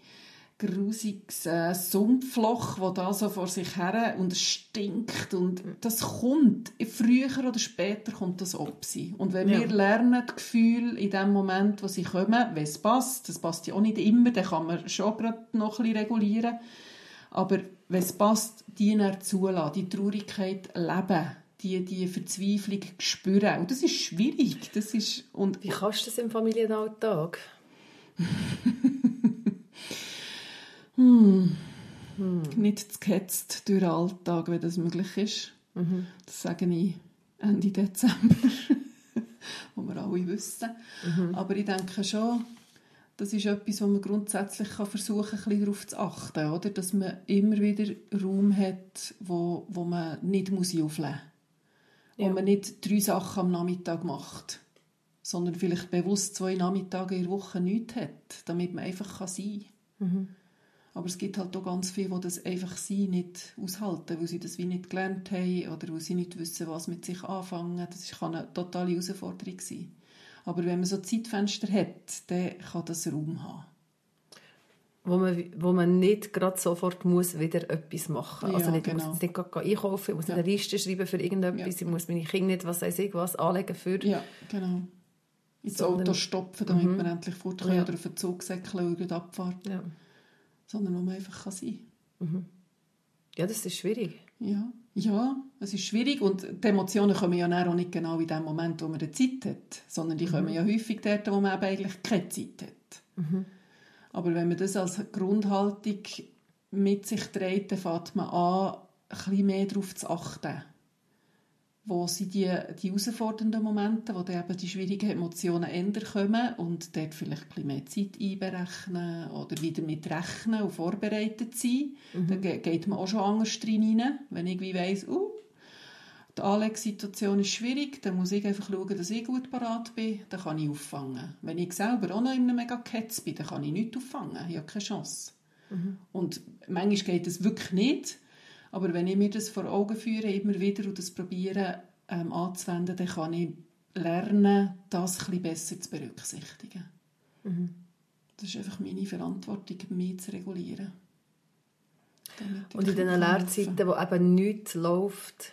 grusiges äh, Sumpfloch, das da so vor sich her und es stinkt und das kommt, früher oder später kommt das ab sie. Und wenn Ja. wir lernen, die Gefühle in dem Moment, wo sie kommen, wenn es passt, das passt ja auch nicht immer, dann kann man schon gerade noch ein bisschen regulieren, aber wenn es passt, die dann zulassen, die Traurigkeit leben, die, die Verzweiflung spüren. Und das ist schwierig, das ist, und Wie kannst du das im Familienalltag? nicht gehetzt durch den Alltag, wenn das möglich ist. Das sage ich Ende Dezember, wo wir alle wissen. Aber ich denke schon, das ist etwas, wo man grundsätzlich kann versuchen kann, darauf zu achten, oder? dass man immer wieder Raum hat, wo, wo man nicht muss aufleben muss. Wo Ja. man nicht drei Sachen am Nachmittag macht, sondern vielleicht bewusst zwei Nachmittage in der Woche nichts hat, damit man einfach kann sein kann. Aber es gibt halt auch ganz viele, die das einfach sein nicht aushalten, weil sie das wie nicht gelernt haben oder weil sie nicht wissen, was mit sich anfangen. Das kann eine totale Herausforderung sein. Aber wenn man so Zeitfenster hat, dann kann das Raum haben. Wo man, wo man nicht gerade sofort muss wieder etwas machen muss. Ja, also nicht, ich genau. muss jetzt nicht gerade einkaufen, ich muss Ja. nicht eine Liste schreiben für irgendetwas, Ja. ich muss meine Kinder nicht, was weiß ich, was anlegen für... Ja, genau. ins Sondern- Auto stopfen, damit Mhm. man endlich fort kann Ja. oder auf den Zug säckeln und abfahren. Ja. Sondern wo man einfach kann sein ja, das ist schwierig. Ja, ja, es ist schwierig und die Emotionen kommen ja auch nicht genau in dem Moment, wo man die Zeit hat, sondern die kommen ja häufig dort, wo man eben eigentlich keine Zeit hat. Aber wenn man das als Grundhaltung mit sich trägt, dann fängt man an, ein bisschen mehr darauf zu achten. Wo sind die, die herausfordernden Momente, wo dann eben die schwierigen Emotionen ändern kommen und dort vielleicht ein bisschen mehr Zeit einberechnen oder wieder mit rechnen und vorbereitet sein. Dann ge- geht man auch schon anders drin rein. Wenn ich wie weiss, uh, die Anlegssituation ist schwierig, dann muss ich einfach schauen, dass ich gut parat bin, dann kann ich auffangen. Wenn ich selber auch noch in einem mega Ketz bin, dann kann ich nichts auffangen, ich habe keine Chance. Und manchmal geht es wirklich nicht, aber wenn ich mir das vor Augen führe, immer wieder und das probiere ähm, anzuwenden, dann kann ich lernen, das ein bisschen besser zu berücksichtigen. Das ist einfach meine Verantwortung, mich zu regulieren. Und in diesen Lehrzeiten, wo eben nichts läuft,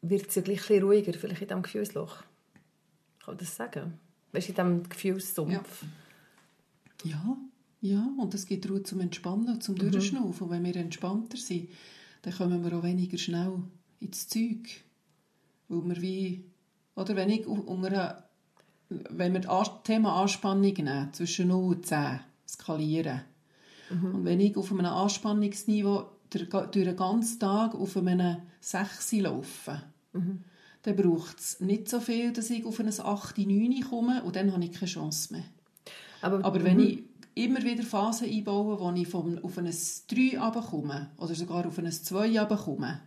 wird es ja gleich ein ruhiger, vielleicht in diesem Gefühlsloch. Kann man das sagen? Weißt du, in diesem Gefühlssumpf. Ja, ja, und es gibt Ruhe zum Entspannen zum Durchschnaufen. Und wenn wir entspannter sind, dann kommen wir auch weniger schnell ins Zeug. Weil wir wie, oder wenn ich unter wenn wir das Thema Anspannung nehmen, zwischen 0 und 10 skalieren, und wenn ich auf einem Anspannungsniveau durch den ganzen Tag auf einem 6 laufe, dann braucht es nicht so viel, dass ich auf ein 8, 9 komme und dann habe ich keine Chance mehr. Aber, Aber wenn ich immer wieder Phasen einbaue, wo ich vom, auf ein 3 runterkomme oder sogar auf ein 2 runterkomme,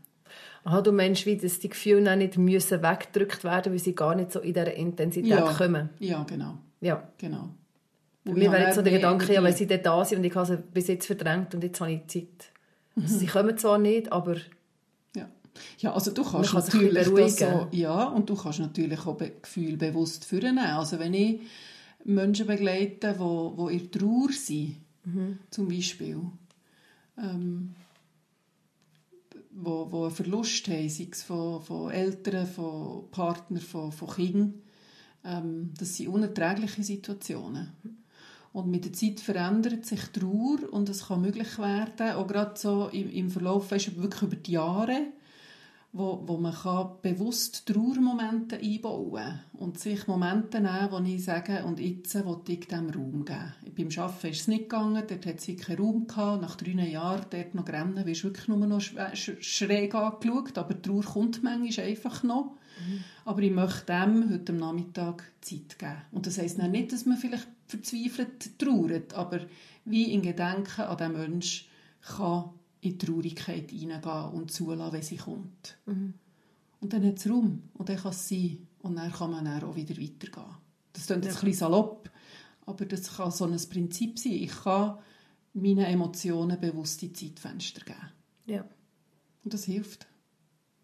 Aha, du meinst, wie, dass die Gefühle dann nicht müssen weggedrückt werden weil sie gar nicht so in dieser Intensität Ja. kommen. ja, genau, Ja. genau. Bei mir wäre jetzt so der Gedanke, ja, weil sie dann da sind und ich habe sie bis jetzt verdrängt und jetzt habe ich Zeit. Also, sie kommen zwar nicht, aber Ja. ja, also du kannst kann natürlich das so, ja, und du kannst natürlich auch Gefühle bewusst führen. Also wenn ich Menschen begleite, die wo, wo in Trauer sind, zum Beispiel, ähm, wo, wo einen Verlust haben, sei es von, von Eltern, von Partnern, von, von Kindern, ähm, das sind unerträgliche Situationen. Und mit der Zeit verändert sich Trauer und es kann möglich werden, auch gerade so im, im Verlauf, weißt wirklich über die Jahre, wo, wo man kann bewusst Trauermomente einbauen und sich Momente nehmen, wo ich sage, und jetzt will ich dem Raum geben. Beim Arbeiten ist es nicht gegangen, dort hat sie keinen Raum gehabt, nach drei Jahren dort noch rennen, wirst du wirklich nur noch schräg angeschaut, aber die Trauer kommt manchmal einfach noch. Aber ich möchte dem heute am Nachmittag Zeit geben. Und das heisst nicht, dass man vielleicht verzweifelt trauert, aber wie in Gedenken an den Menschen kann in die Traurigkeit hineingehen und zulassen, wenn sie kommt. Und dann hat es Raum und dann kann es sein. Und dann kann man dann auch wieder weitergehen. Das klingt jetzt ein bisschen salopp, aber das kann so ein Prinzip sein. Ich kann meinen Emotionen bewusste Zeitfenster geben. ja. Und das hilft.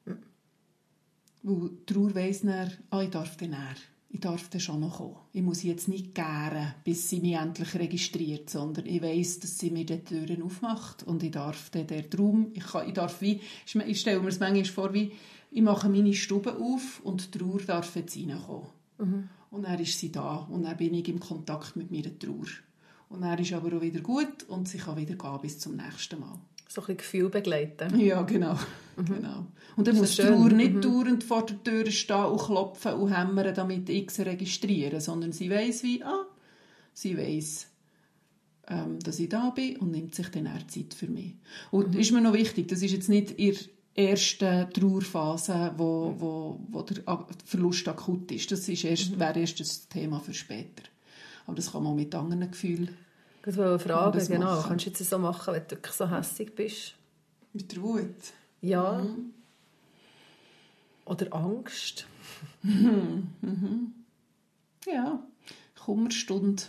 Weil die Trauer weiss dann, ah, ich darf dann näher. Ich darf dann schon noch kommen. Ich muss jetzt nicht gären, bis sie mich endlich registriert, sondern ich weiss, dass sie mir die Türen aufmacht und ich darf dann den Raum, ich, kann, ich darf wie, ich stelle mir das manchmal vor, wie, ich mache meine Stube auf und die Trauer darf jetzt reinkommen. Und dann ist sie da und dann bin ich im Kontakt mit meiner Trauer. Und dann ist aber auch wieder gut und sie kann wieder gehen bis zum nächsten Mal. So ein bisschen Gefühl begleiten. Ja, genau. genau. Und dann muss die. Trauer nicht dauernd vor der Tür stehen und klopfen und hämmern, damit ich sie registriere, sondern sie weiss wie, ah, sie weiss, ähm, dass ich da bin und nimmt sich dann auch Zeit für mich. Und ist mir noch wichtig, das ist jetzt nicht ihre erste Trauerphase, wo, wo, wo der Verlust akut ist. Das ist erst, wäre erst das Thema für später. Aber das kann man mit anderen Gefühlen, Ich wollte fragen, das genau, machen. kannst du jetzt so machen, wenn du wirklich so hässig bist? mit der Wut. Ja. Oder Angst? Ja, Kummerstunde.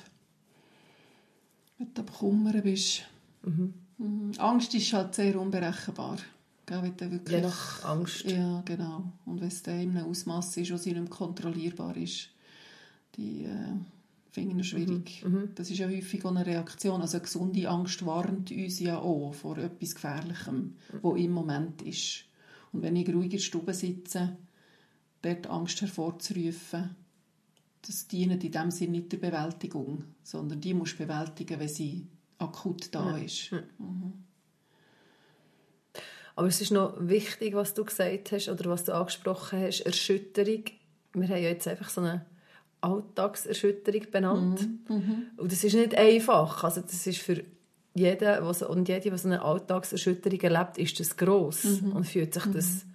Wenn du bekümmert bist. Mhm. Angst ist halt sehr unberechenbar. Gell, wenn du wirklich, Je nach Angst. Ja, genau. Und wenn es in einem Ausmaß ist, sie nicht kontrollierbar ist, die äh, finde ich schwierig. Das ist ja häufig eine Reaktion. Also eine gesunde Angst warnt uns ja auch vor etwas Gefährlichem, wo im Moment ist. Und wenn ich ruhig in der Stube sitze, dort Angst hervorzurufen, das dient in dem Sinne nicht der Bewältigung, sondern die musst du bewältigen, wenn sie akut da ist. Mhm. Aber es ist noch wichtig, was du gesagt hast oder was du angesprochen hast, Erschütterung. Wir haben ja jetzt einfach so eine Alltagserschütterung benannt. Mhm. Mhm. Und das ist nicht einfach. Also das ist für jeden was, und jede, die so eine Alltagserschütterung erlebt, ist das gross mhm. und fühlt sich das mhm.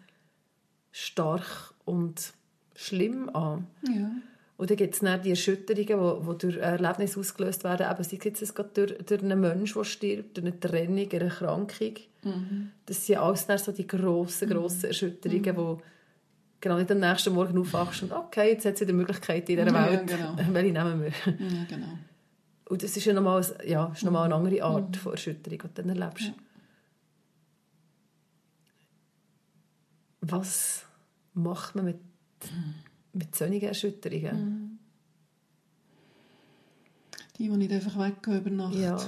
stark und schlimm an. Ja. Und dann gibt es dann die Erschütterungen, die, die durch Erlebnisse ausgelöst werden, eben sei es gerade durch, durch einen Menschen, der stirbt, durch eine Trennung, eine Erkrankung. Mhm. Das sind alles dann so die grossen, grossen Erschütterungen, mhm. die genau nicht am nächsten Morgen aufwachst und okay, jetzt hat es wieder Möglichkeiten in dieser Welt, ja, genau. welche nehmen wir? Ja, genau. Und das ist ja nochmal, ja, ist nochmal eine andere Art von Erschütterung, die du dann erlebst. Ja. Was macht man mit, mit solchen Erschütterungen? Die, die nicht einfach weggehen über Nacht. Ja.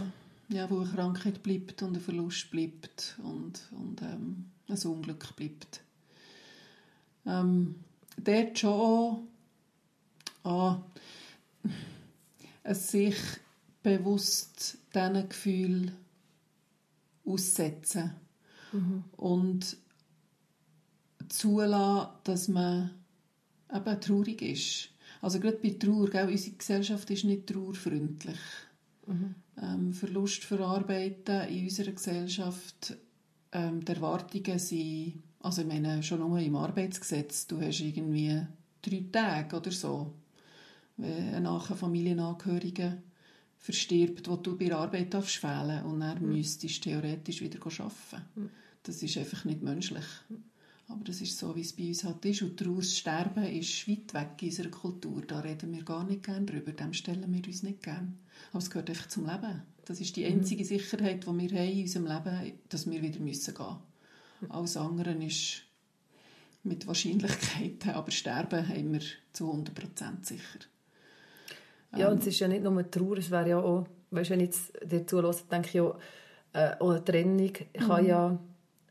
ja. wo eine Krankheit bleibt und ein Verlust bleibt und, und ähm, ein Unglück bleibt. Ähm, dort schon ah, es sich bewusst diesen Gefühl aussetzen mhm. und zulassen, dass man eben traurig ist. Also gerade bei Trauer, gell, unsere Gesellschaft ist nicht trauerfreundlich. Mhm. Ähm, Verlust verarbeiten in unserer Gesellschaft, ähm, die Erwartungen sind, also ich meine, schon nur im Arbeitsgesetz, du hast irgendwie drei Tage oder so, wenn ein Familienangehöriger verstirbt, wo du bei der Arbeit fehlen und dann mhm. müsstest theoretisch wieder arbeiten. Mhm. Das ist einfach nicht menschlich. Mhm. Aber das ist so, wie es bei uns halt ist. Und daraus Sterben ist weit weg in unserer Kultur. Da reden wir gar nicht gerne drüber. Dem stellen wir uns nicht gerne. Aber es gehört einfach zum Leben. Das ist die mhm. einzige Sicherheit, die wir haben in unserem Leben, dass wir wieder müssen gehen müssen. Alles andere ist mit Wahrscheinlichkeiten. Aber Sterben haben wir zu 100% sicher. Ja, und es ist ja nicht nur Trauer, es wäre ja auch, weißt, wenn ich jetzt dir zulasse, denke ich ja, äh, auch eine Trennung kann mhm. ja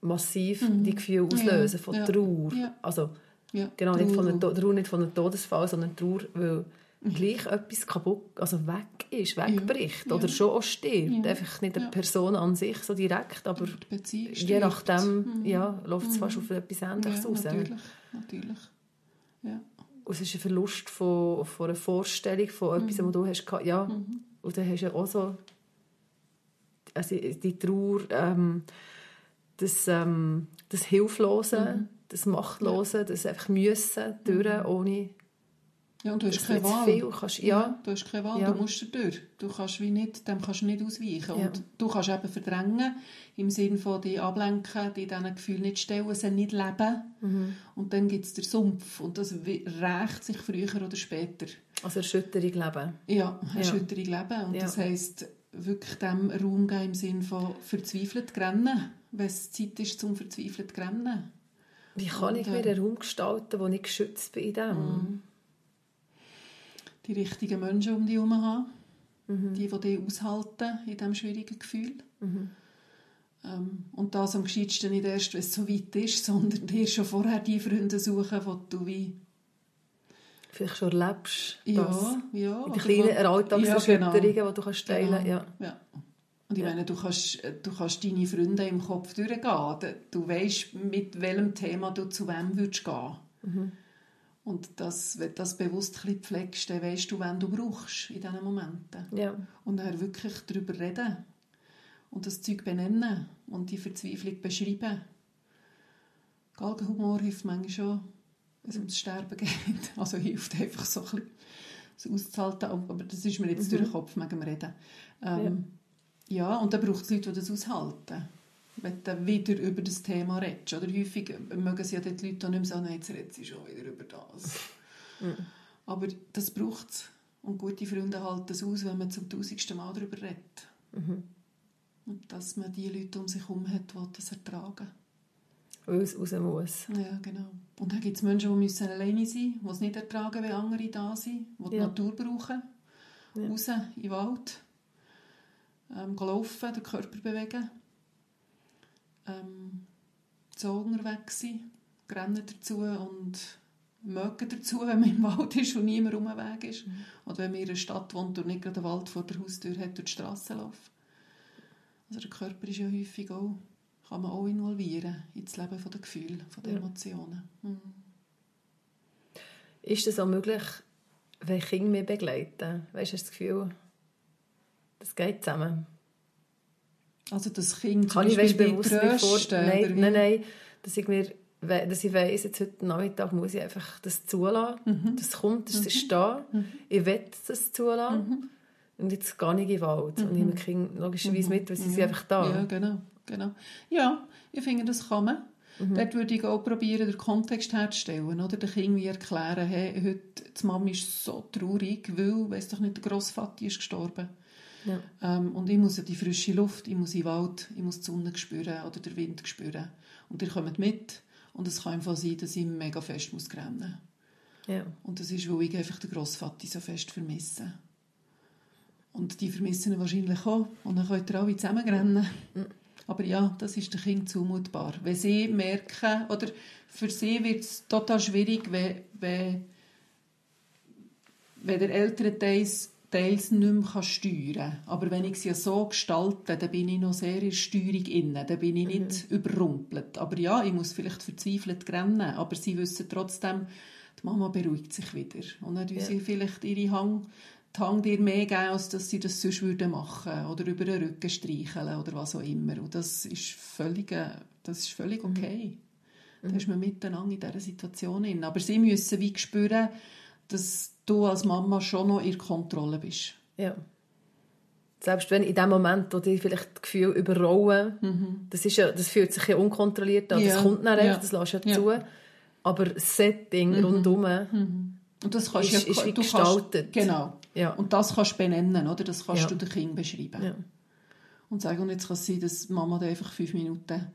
massiv mhm. die Gefühle auslösen ja, von ja, Trauer. Ja. Also, genau, Trauer. Nicht von einem, Trauer nicht von einem Todesfall, sondern Trauer, weil mhm. gleich etwas kaputt, also weg ist, wegbricht oder schon auch stirbt. Einfach nicht eine Person an sich so direkt, aber je nachdem mhm. ja, läuft es fast mhm. auf etwas Ähnliches aus. Natürlich, natürlich. Ja. Und es ist ein Verlust von, von einer Vorstellung, von etwas, mhm. was du hast. Ja, mhm. und dann hast du auch so also die Trauer, ähm, das, ähm, das Hilflose, mhm. das Machtlose, ja. das einfach müssen, durch, mhm. ohne ja, und du hast keine Wahl. Viel kannst, ja. ja. du hast keine Wahl, ja. du musst da durch. Du kannst wie nicht, dem kannst du nicht ausweichen. Ja. Und du kannst eben verdrängen, im Sinne von die ablenken, die diesen Gefühl nicht stellen, sie nicht leben. Mhm. Und dann gibt es den Sumpf. Und das rächt sich früher oder später. Also Erschütterung leben. Ja, Erschütterung leben. Und das heisst, wirklich dem Raum geben im Sinne von verzweifelt rennen, wenn es Zeit ist zum verzweifelt rennen. Wie kann und, ich mir einen Raum gestalten, wo ich geschützt bin in dem? Mhm die richtigen Menschen um dich herum haben. Mhm. Die, die dich aushalten in diesem schwierigen Gefühl. Mhm. Ähm, und das am gescheitsten nicht erst, wenn es so weit ist, sondern dir schon vorher die Freunde suchen, die du wie vielleicht schon erlebst. Ja, ja. Die kleinen Alltagserschütterungen, ja, genau. die du kannst teilen kannst. Genau. Ja. ja. Und ich ja. meine, du kannst, du kannst deine Freunde im Kopf durchgehen. Du weißt, mit welchem Thema du zu wem würdest gehen. Mhm. Und das, wenn du das bewusst ein pflegst, dann weißt du, wenn du brauchst in diesen Momenten. Ja. Und dann wirklich darüber reden und das Zeug benennen und die Verzweiflung beschreiben. Galgenhumor hilft manchmal schon, wenn es ums Sterben geht. Also hilft einfach so ein bisschen auszuhalten. Aber das ist mir jetzt mhm. durch den Kopf, wegen dem Reden. Ähm, ja. ja, und dann braucht es Leute, die das aushalten wenn du wieder über das Thema redest. Oder häufig mögen sie ja die Leute auch nicht mehr sagen, nein, jetzt redet sie schon wieder über das. Mhm. Aber das braucht es. Und gute Freunde halten es aus, wenn man zum tausendsten Mal darüber redet. Mhm. Und dass man die Leute um sich herum hat, die das ertragen. Weil es raus muss. Ja, genau. Und dann gibt es Menschen, die müssen alleine sein müssen, die es nicht ertragen, wenn andere da sind, die die ja. Natur brauchen. Ja. Raus in den Wald. Ähm, laufen, den Körper bewegen ähm, so unterwegs sein, rennen dazu und mögen dazu, wenn man im Wald ist und niemand um den Weg ist. Mhm. Oder wenn man in einer Stadt wohnt und nicht gerade einen Wald vor der Haustür hat, durch die Straße läuft. Also der Körper ist ja häufig auch, kann man auch involvieren ins Leben der Gefühle, der Emotionen. Mhm. Ist es auch möglich, wenn Kinder mich begleiten? Weißt du, das Gefühl, das geht zusammen? Also das Kind Kann ich weißt, bewusst trösten, nein, nein, nein, dass ich mir dass ich weiss, jetzt heute Nachmittag muss ich einfach das zulassen. Mhm. Das kommt, das mhm. ist da. Mhm. Ich will das zulassen. Mhm. Und jetzt gehe ich in Wald. Und ich nehme mhm. logischerweise mit, weil sie sind einfach da. Ja, genau. genau. Ja, ich finde, das kann man. Mhm. Dort würde ich auch probieren, den Kontext herzustellen. Oder den Kindern erklären, hey, heute, die Mama ist so traurig, weil, weiss doch nicht, der Grossvater ist gestorben. Ja. Ähm, und ich muss ja die frische Luft, ich muss in den Wald, ich muss die Sonne spüren oder den Wind spüren. Und ihr kommt mit. Und es kann einfach sein, dass ich mega fest muss rennen muss. Ja. Und das ist, weil ich einfach den Grossvater so fest vermisse. Und die vermissen ihn wahrscheinlich auch. Und dann könnt ihr alle zusammen rennen. Mhm. Aber ja, das ist den Kindern zumutbar. Wenn sie merken, oder für sie wird es total schwierig, wenn, wenn, wenn der ältere Teil teils nicht mehr steuern kann. Aber wenn ich sie so gestalte, dann bin ich noch sehr in Steuerung inne. Dann bin ich nicht mhm. überrumpelt. Aber ja, ich muss vielleicht verzweifelt rennen. Aber sie wissen trotzdem, die Mama beruhigt sich wieder. Und dann ja. sie vielleicht ihre Hang, die Hang dir mehr geben, als dass sie das sonst würden machen Oder über den Rücken streicheln oder was auch immer. Und das ist völlig, äh, das ist völlig mhm. okay. Mhm. Da ist man miteinander in dieser Situation. Aber sie müssen wie spüren, dass du als Mama schon noch in Kontrolle bist. Ja. Selbst wenn in dem Moment, wo dich vielleicht das Gefühl überrollen, mhm. das, ist ja, das fühlt sich ja unkontrolliert an, ja. das kommt nicht ja. das lässt ja, ja zu. Aber das Setting mhm. rundherum mhm. Und das kannst ist, ja, ist wie du gestaltet. Kannst, genau. Ja. Und das kannst du benennen, oder? Das kannst ja. du den Kind beschreiben. Und sagen, und jetzt kann es sein, dass Mama da einfach fünf Minuten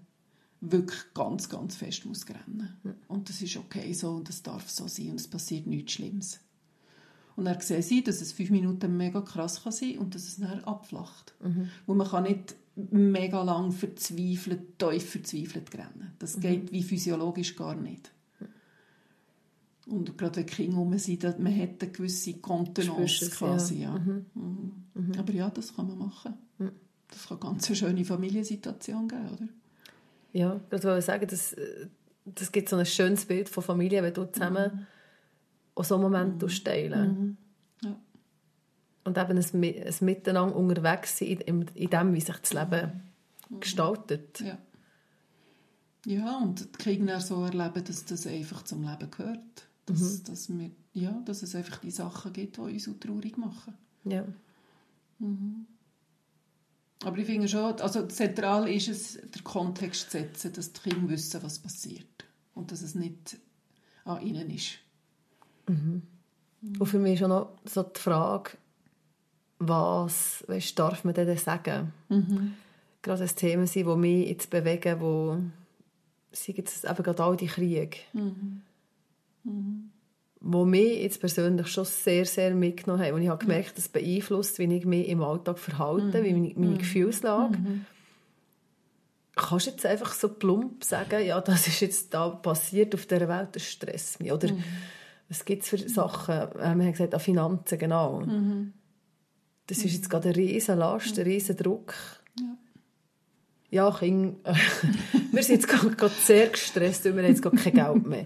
wirklich ganz, ganz fest muss rennen. Und das ist okay so und das darf so sein und es passiert nichts Schlimmes. Und er sehen sie, dass es fünf Minuten mega krass kann sein und dass es dann abflacht. Mhm. Wo man kann nicht mega lang verzweifelt, tief verzweifelt rennen. Das mhm. geht wie physiologisch gar nicht. Und gerade wenn Kinder rum sind, man hat eine gewisse Kontenance quasi. Ja. ja. Mhm. Mhm. mhm. Aber ja, das kann man machen. Das kann ganz eine schöne Familiensituation geben, oder? Ja, ich wollte sagen, das, das gibt so ein schönes Bild von Familie, wenn du zusammen mhm auch so Momente mhm. teilen. Mhm. Ja. Und eben ein, ein Miteinander unterwegs sein in, in dem, wie sich das Leben mhm. gestaltet. Ja. ja, und die Kinder so erleben, dass das einfach zum Leben gehört. Dass, mhm. dass, wir, ja, dass es einfach die Sachen gibt, die uns so traurig machen. Ja. Mhm. Aber ich finde schon, also zentral ist es, den Kontext zu setzen, dass die Kinder wissen, was passiert. Und dass es nicht an ihnen ist. Mhm. Und für mich ist auch noch so die Frage, was weißt, darf man denn sagen? Mhm. Gerade das Thema die mich jetzt bewegen, wo sind jetzt eben gerade all die Kriege. Mhm. Mhm. Wo mich jetzt persönlich schon sehr, sehr mitgenommen haben. Und ich habe gemerkt, das beeinflusst, wie ich mich im Alltag verhalte, wie meine, meine mhm. Gefühlslage. Mhm. Kannst du jetzt einfach so plump sagen, ja, das ist jetzt da passiert auf dieser Welt, das stresst mich. Oder mhm was gibt es für Sachen? Äh, wir haben gesagt, an Finanzen, genau. Mhm. Das ist jetzt gerade eine riesen Last, ein riesen Druck. Ja. Ja, Kind, wir sind jetzt gerade, sehr gestresst, weil wir haben jetzt gerade kein Geld mehr.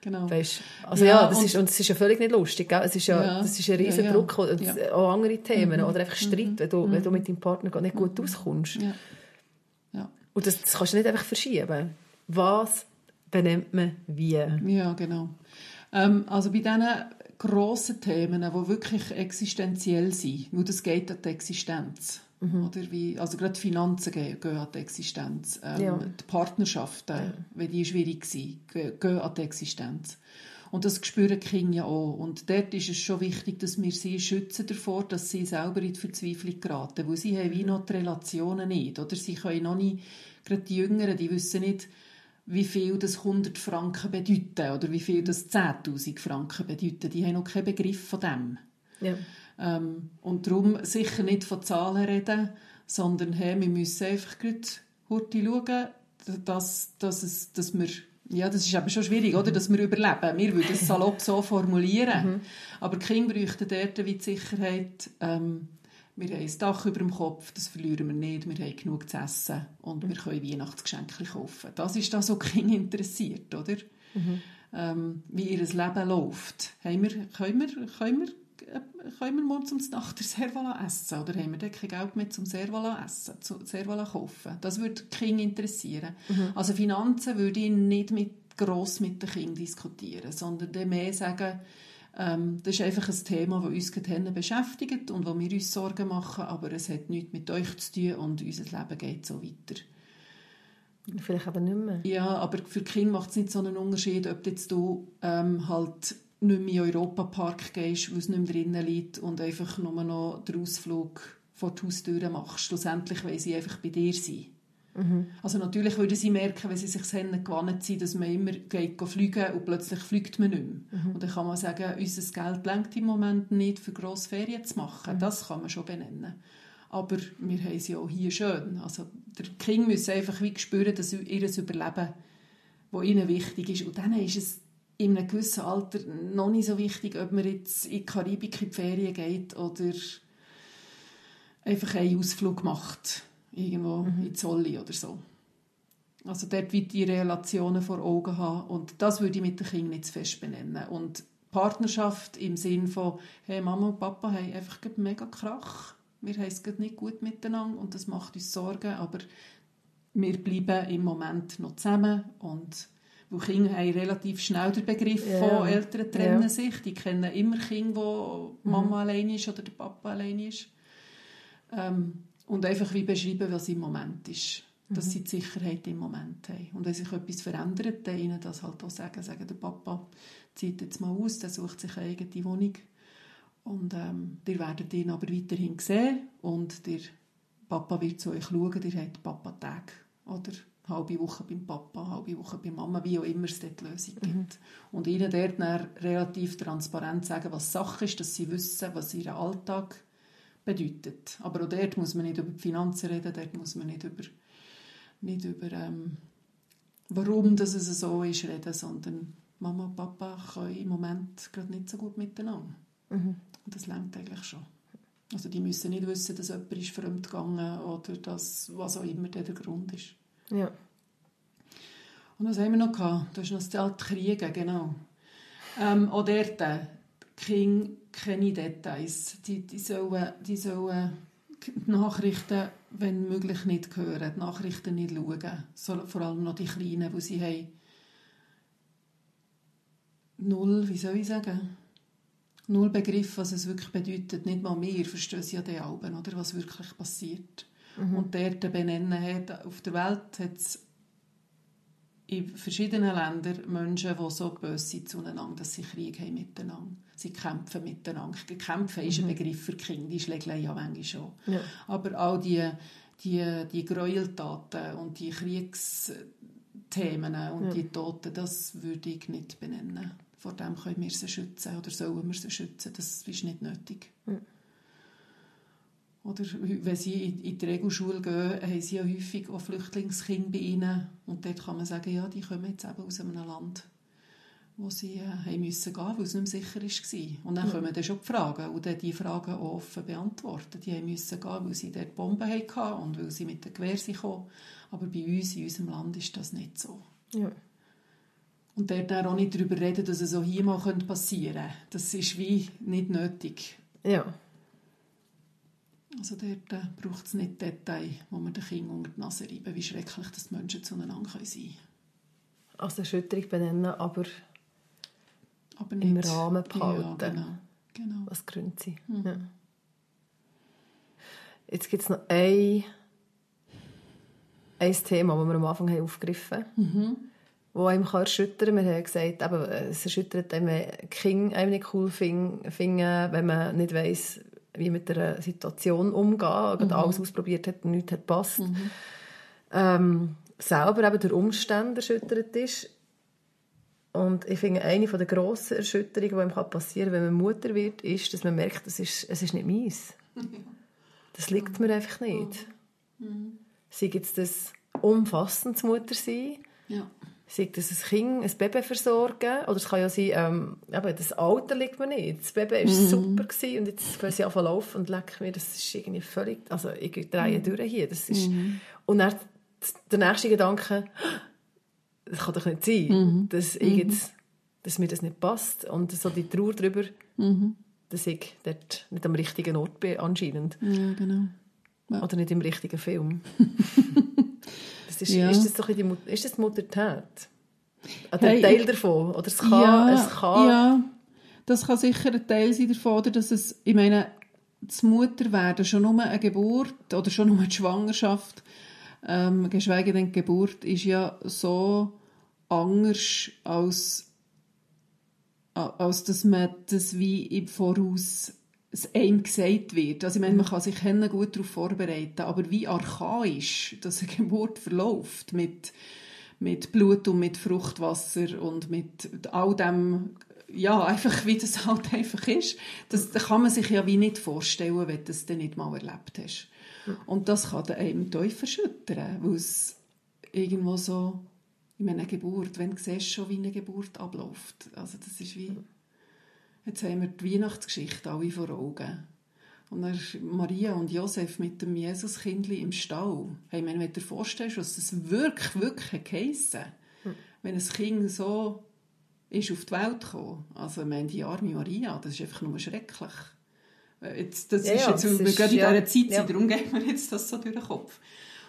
Genau. Weißt, also ja, ja das und, ist, und das ist ja völlig nicht lustig. Gell? Es ist ja, ja, das ist ein riesen ja, Druck. Und auch andere Themen. Mhm. Oder einfach Streit, mhm. wenn, du, mhm. wenn du mit deinem Partner nicht gut mhm. auskommst. Ja. Und das, das kannst du nicht einfach verschieben. Was benennt man wie? Ja, genau. Ähm, also bei diesen grossen Themen, die wirklich existenziell sind, wo das geht an die Existenz. Mhm. Oder wie, also gerade die Finanzen gehen, gehen an die Existenz. Ähm, ja. Die Partnerschaften, ja. wenn die schwierig sind, gehen an die Existenz. Und das spüren die Kinder ja auch. Und dort ist es schon wichtig, dass wir sie schützen davor, dass sie selber in die Verzweiflung geraten. Weil sie haben wie noch die Relationen nicht. Oder sie können noch nicht, gerade die Jüngeren, die wissen nicht, wie viel das 100 Franken bedeuten oder wie viel das 10.000 Franken bedeuten. Die haben noch keinen Begriff von dem. Ja. Ähm, und darum sicher nicht von Zahlen reden, sondern hey, wir müssen einfach gut schauen, dass, dass, es, dass wir Ja, das ist aber schon schwierig, oder? dass wir überleben. Wir würden es salopp so formulieren. Mhm. Aber die Kinder bräuchten dort wie die Sicherheit, ähm, wir haben ein Dach über dem Kopf, das verlieren wir nicht, wir haben genug zu essen und wir können Weihnachtsgeschenke kaufen. Das ist das, was Kinder interessiert, oder? Mhm. Ähm, wie ihr Leben läuft. Haben wir, können, wir, können, wir, können wir morgen zum Nacht der Servala essen? Oder haben wir dann kein Geld mehr zum Servala essen, zum Servala kaufen? Das würde die Kinder interessieren. Mhm. Also Finanzen würde ich nicht mit, gross mit den Kindern diskutieren, sondern mehr sagen, ähm, das ist einfach ein Thema, das uns gerade beschäftigt und wo wir uns Sorgen machen, aber es hat nichts mit euch zu tun und unser Leben geht so weiter. Vielleicht aber nicht mehr. Ja, aber für die Kinder macht es nicht so einen Unterschied, ob jetzt du ähm, halt nicht mehr in den Europapark gehst, wo es nicht mehr drinnen liegt und einfach nur noch den Ausflug vor die Haustür machst. Schlussendlich weil sie einfach bei dir sein. Mhm. Also natürlich würden sie merken, wenn sie sich Rennen gewohnt sind, dass man immer geht fliegen und plötzlich fliegt man nicht mehr. Mhm. Und dann kann man sagen, unser Geld lenkt im Moment nicht, für grosse Ferien zu machen. Mhm. Das kann man schon benennen. Aber wir haben sie auch hier schön. Also der King muss einfach wie spüren, dass ihr Überleben, das ihnen wichtig ist. Und dann ist es in einem gewissen Alter noch nicht so wichtig, ob man jetzt in die Karibik in die Ferien geht oder einfach einen Ausflug macht irgendwo mhm. in Zolli oder so. Also dort wird die Relationen vor Augen haben und das würde ich mit den Kindern nicht zu fest benennen. Und Partnerschaft im Sinn von, hey, Mama und Papa haben einfach mega Krach, wir haben es nicht gut miteinander und das macht uns Sorgen, aber wir bleiben im Moment noch zusammen und wo Kinder haben relativ schnell den Begriff yeah. von Eltern trennen yeah. sich. Die kennen immer Kinder, wo Mama mhm. allein ist oder der Papa allein ist. Ähm, und einfach wie beschreiben, was im Moment ist. Dass mhm. sie die Sicherheit im Moment haben. Und wenn sich etwas verändert, dann ihnen das halt auch sagen. Sagen, der Papa zieht jetzt mal aus, der sucht sich eine eigene Wohnung. Und ähm, ihr werdet ihn aber weiterhin sehen. Und der Papa wird zu euch schauen. Ihr habt Papa-Tag. Oder halbe Woche beim Papa, halbe Woche bei Mama, wie auch immer es dort Lösung mhm. gibt. Und ihnen dort dann relativ transparent sagen, was Sache ist, dass sie wissen, was ihr Alltag bedeutet. Aber auch dort muss man nicht über die Finanzen reden, dort muss man nicht über, nicht über ähm, warum das es so ist reden, sondern Mama und Papa können im Moment gerade nicht so gut miteinander. Mhm. Und das längt eigentlich schon. Also die müssen nicht wissen, dass jemand ist fremd gegangen oder dass, was auch immer der Grund ist. Ja. Und was haben wir noch gehabt? Du hast noch das alte Kriegen, genau. Ähm, auch dort, Kinder keine Details. Die, die, sollen, die sollen die Nachrichten, wenn möglich, nicht hören, die Nachrichten nicht schauen. So, vor allem noch die Kleinen, die sie haben null, wie soll ich sagen, null Begriff, was es wirklich bedeutet. Nicht mal wir verstehen ja die Alben, oder was wirklich passiert. Mhm. Und dort benennen hat, auf der Welt hat es in verschiedenen Ländern Menschen, die so böse sind zueinander, dass sie Krieg haben miteinander. Sie kämpfen miteinander. Kämpfen ist mhm. ein Begriff für Kinder, die schlägeln ja manchmal schon. Ja. Aber all die, die, die Gräueltaten und die Kriegsthemen und ja. die Toten, das würde ich nicht benennen. Vor dem können wir sie schützen oder sollen wir sie schützen. Das ist nicht nötig. Ja. Oder wenn sie in die Regelschule gehen, haben sie ja häufig auch Flüchtlingskinder bei ihnen. Und dort kann man sagen, ja, die kommen jetzt eben aus einem Land, wo sie äh, haben müssen gehen, weil es nicht mehr sicher war. Und dann ja. kommen dann schon die Fragen. Und dann die Fragen auch offen beantworten. Die haben müssen gehen, weil sie dort Bomben hatten und weil sie mit dem Gewehr kamen. Aber bei uns, in unserem Land, ist das nicht so. Ja. Und dort auch nicht darüber reden, dass es auch hier mal passieren könnte. Das ist wie nicht nötig. Ja. Also dort äh, braucht es nicht Details, wo man den Kindern unter die Nase reiben, wie schrecklich dass Menschen zueinander sein können. Also Erschütterung benennen, aber, aber im Rahmen behalten, ja, genau. Genau. was Gründe sind. Mhm. Ja. Jetzt gibt es noch ein, ein Thema, das wir am Anfang haben aufgegriffen haben. Mhm wo einem kann erschüttern kann. Wir haben gesagt, eben, es erschüttert einem, Kinder einem nicht cool finden, wenn man nicht weiss, wie mit der Situation umgehen, mhm. alles ausprobiert hat und nichts hat gepasst. Mhm. Ähm, selber eben durch Umstände erschüttert ist. Und ich finde, eine der grossen Erschütterungen, die einem passieren kann, wenn man Mutter wird, ist, dass man merkt, das ist, es ist nicht meins. Das liegt mir einfach nicht. Mhm. Sei jetzt das umfassendes Muttersein, ja. Sei das ein Kind, ein Baby versorgen, oder es kann ja sein, ähm, eben, das Alter liegt mir nicht. Das Baby war mhm. super gewesen, und jetzt können sie einfach laufen und lecken mir, das ist irgendwie völlig, also ich drehe mhm. durch hier, das ist, mhm. und dann der nächste Gedanke, das kann doch nicht sein, mhm. dass, ich mhm. jetzt, dass mir das nicht passt und so die Trauer darüber, mhm. dass ich dort nicht am richtigen Ort bin anscheinend. Ja, genau. Ja. Oder nicht im richtigen Film. das ist, ja. ist, das doch die, ist das die Muttertät? Ein hey, Teil davon? Oder es kann, ja, es kann... Ja, das kann sicher ein Teil sein davon, oder dass es, ich meine, das Mutterwerden, schon nur eine Geburt oder schon nur die Schwangerschaft, ähm, geschweige denn die Geburt, ist ja so anders als, als dass man das wie im Voraus es einem gesagt wird. Also ich meine, man kann sich gut darauf vorbereiten, aber wie archaisch dass eine Geburt verläuft mit, mit Blut und mit Fruchtwasser und mit all dem, ja, einfach wie das halt einfach ist, das, kann man sich ja wie nicht vorstellen, wenn du das dann nicht mal erlebt hast. Und das kann einem tief erschüttern, weil es irgendwo so, in meiner Geburt, wenn du siehst schon, wie eine Geburt abläuft. Also das ist wie Jetzt haben wir die Weihnachtsgeschichte alle vor Augen. Und dann Maria und Josef mit dem Jesuskindli im Stall. Hey, wenn du dir vorstellst, was das wirklich, wirklich geheissen hm. wenn ein Kind so ist auf die Welt gekommen. Also, ich meine, die arme Maria, das ist einfach nur schrecklich. Jetzt, das ja, ist jetzt, wir gerade in dieser Zeit, ja. darum geht mir jetzt das so durch den Kopf.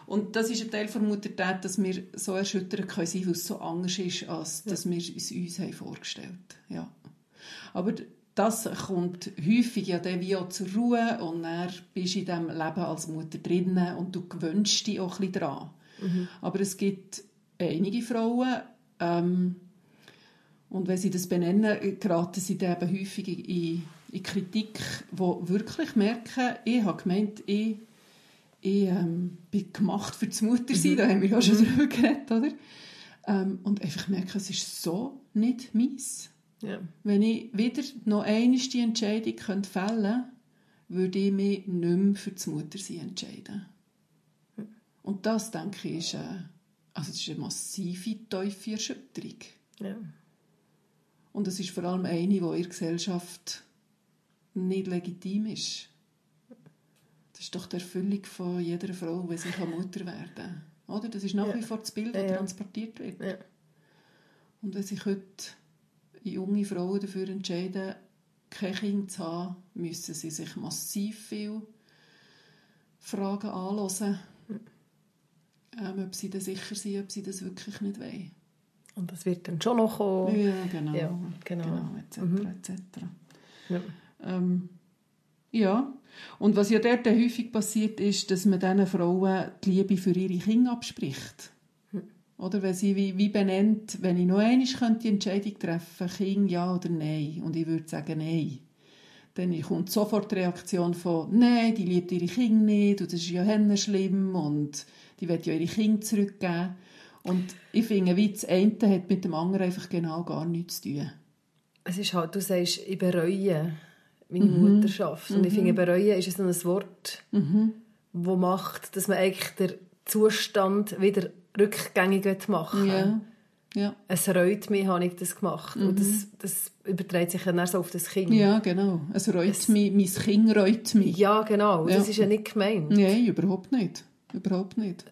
Und das ist ein Teil der Muttertät, dass wir so erschüttern können sein, weil es so anders ist, als ja. dass wir es uns haben vorgestellt haben. Ja. Aber das kommt häufig ja dann wie auch zur Ruhe und dann bist du in diesem Leben als Mutter drinnen und du gewöhnst dich auch ein bisschen daran. Mhm. Aber es gibt einige Frauen, ähm, und wenn sie das benennen, geraten sie dann eben häufig in, in Kritik, wo wirklich merken, ich habe gemeint, ich, ich ähm, bin gemacht für das Muttersein, mhm. da haben wir ja schon mhm. darüber geredet, oder? Ähm, und einfach merken, es ist so nicht meins. Ja. Wenn ich wieder noch einmal die Entscheidung könnte fällen könnte, würde ich mich nicht mehr für das Muttersein entscheiden. Und das, denke ich, ist, eine, also das ist eine massive, tiefe Erschütterung. Ja. Und es ist vor allem eine, die in der Gesellschaft nicht legitim ist. Das ist doch die Erfüllung von jeder Frau, wenn sie Mutter werden kann. Oder? Das ist nach ja. wie vor das Bild, das ja. transportiert wird. Ja. Und wenn sich heute junge Frauen dafür entscheiden, kein Kind zu haben, müssen sie sich massiv viele Fragen anhören, ähm, ob sie dann sicher sind, ob sie das wirklich nicht wollen. Und das wird dann schon noch kommen. Ja, genau. Ja, genau. genau etc. Mhm. etc. Ja. Ähm, ja. Und was ja dort häufig passiert, ist, dass man diesen Frauen die Liebe für ihre Kinder abspricht. Oder wenn sie wie, wie benennt, wenn ich noch einmal könnte die Entscheidung treffen Kind ja oder nein, und ich würde sagen nein, dann kommt sofort die Reaktion von «Nein, die liebt ihre Kinder nicht und das ist ja schlimm und die will ja ihre Kinder zurückgeben». Und ich finde, wie das eine hat mit dem anderen einfach genau gar nichts zu tun. Es ist halt, du sagst, ich bereue meine mhm. Mutterschaft. Und mhm. ich finde, bereuen ist so ein Wort, mhm. das macht, dass man eigentlich den Zustand wieder rückgängig machen ja. Ja. Es reut mich, habe ich das gemacht. Mhm. Und das, das überträgt sich dann so auf das Kind. Ja, genau. Es reut es, mich, mein Kind reut mich. Ja, genau. Ja. Das ist ja nicht gemeint. Nein, überhaupt nicht. Überhaupt nicht.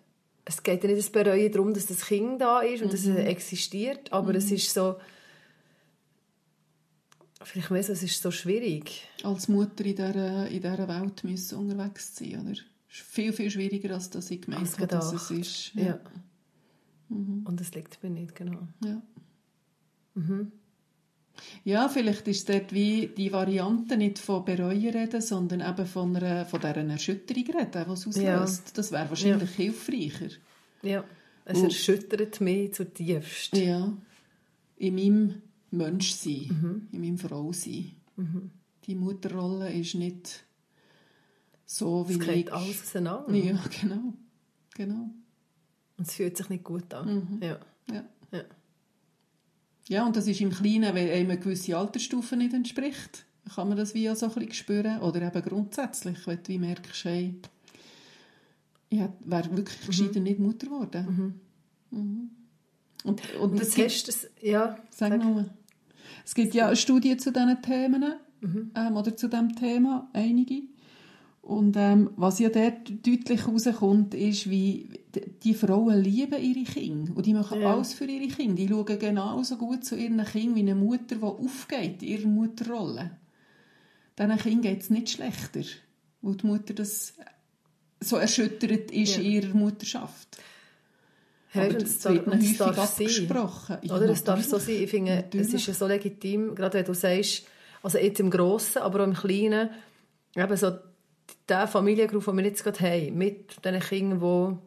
Es geht ja nicht das Bereuen darum, dass das Kind da ist und mhm. dass es existiert, aber mhm. es ist so... Vielleicht mehr so, es ist so schwierig. Als Mutter in dieser, in dieser Welt müssen unterwegs sein, oder? Es ist viel, viel schwieriger, als das ich gemeint habe, dass es ist. Ja. ja. Mhm. Und das liegt mir nicht, genau. Ja. Mhm. Ja, vielleicht ist dort wie die Variante nicht von Bereuen reden, sondern eben von, einer, von dieser Erschütterung reden, die es auslöst. Ja. Das wäre wahrscheinlich ja. hilfreicher. Ja, es Und, erschüttert mich zutiefst. Ja, in meinem Menschsein, mhm. in meinem Frausein. Mhm. Die Mutterrolle ist nicht so wie es ich... alles auseinander. Ja, genau. genau. Und es fühlt sich nicht gut an. Mhm. Ja. Ja. ja. Ja, und das ist im Kleinen, wenn einem eine gewisse Altersstufe nicht entspricht, kann man das wie auch so ein bisschen spüren. Oder eben grundsätzlich, wenn du wie merkst, hey, ich wäre wirklich mhm. gescheiter nicht Mutter geworden. Mhm. Mhm. Und, und, Und es das gibt, hast das, ja, sag sag. nur. Es gibt ja Studien zu diesen Themen ähm, oder zu diesem Thema, einige. Und ähm, was ja dort deutlich rauskommt, ist, wie die Frauen lieben ihre Kinder. Und die machen Ja. alles für ihre Kinder. Die schauen genauso gut zu ihren Kindern wie eine Mutter, die aufgeht in ihrer Mutterrolle. Diesen Kindern geht es nicht schlechter, weil die Mutter das so erschüttert ist Ja. in ihrer Mutterschaft. Hey, Aber das wird es häufig darf sein. abgesprochen. Ja, Oder es darf so sein. Ich finde, es ist ja so legitim, gerade wenn du sagst, also jetzt im Grossen, aber auch im Kleinen, eben so der Familiengruf, den wir jetzt gerade haben, mit den Kindern,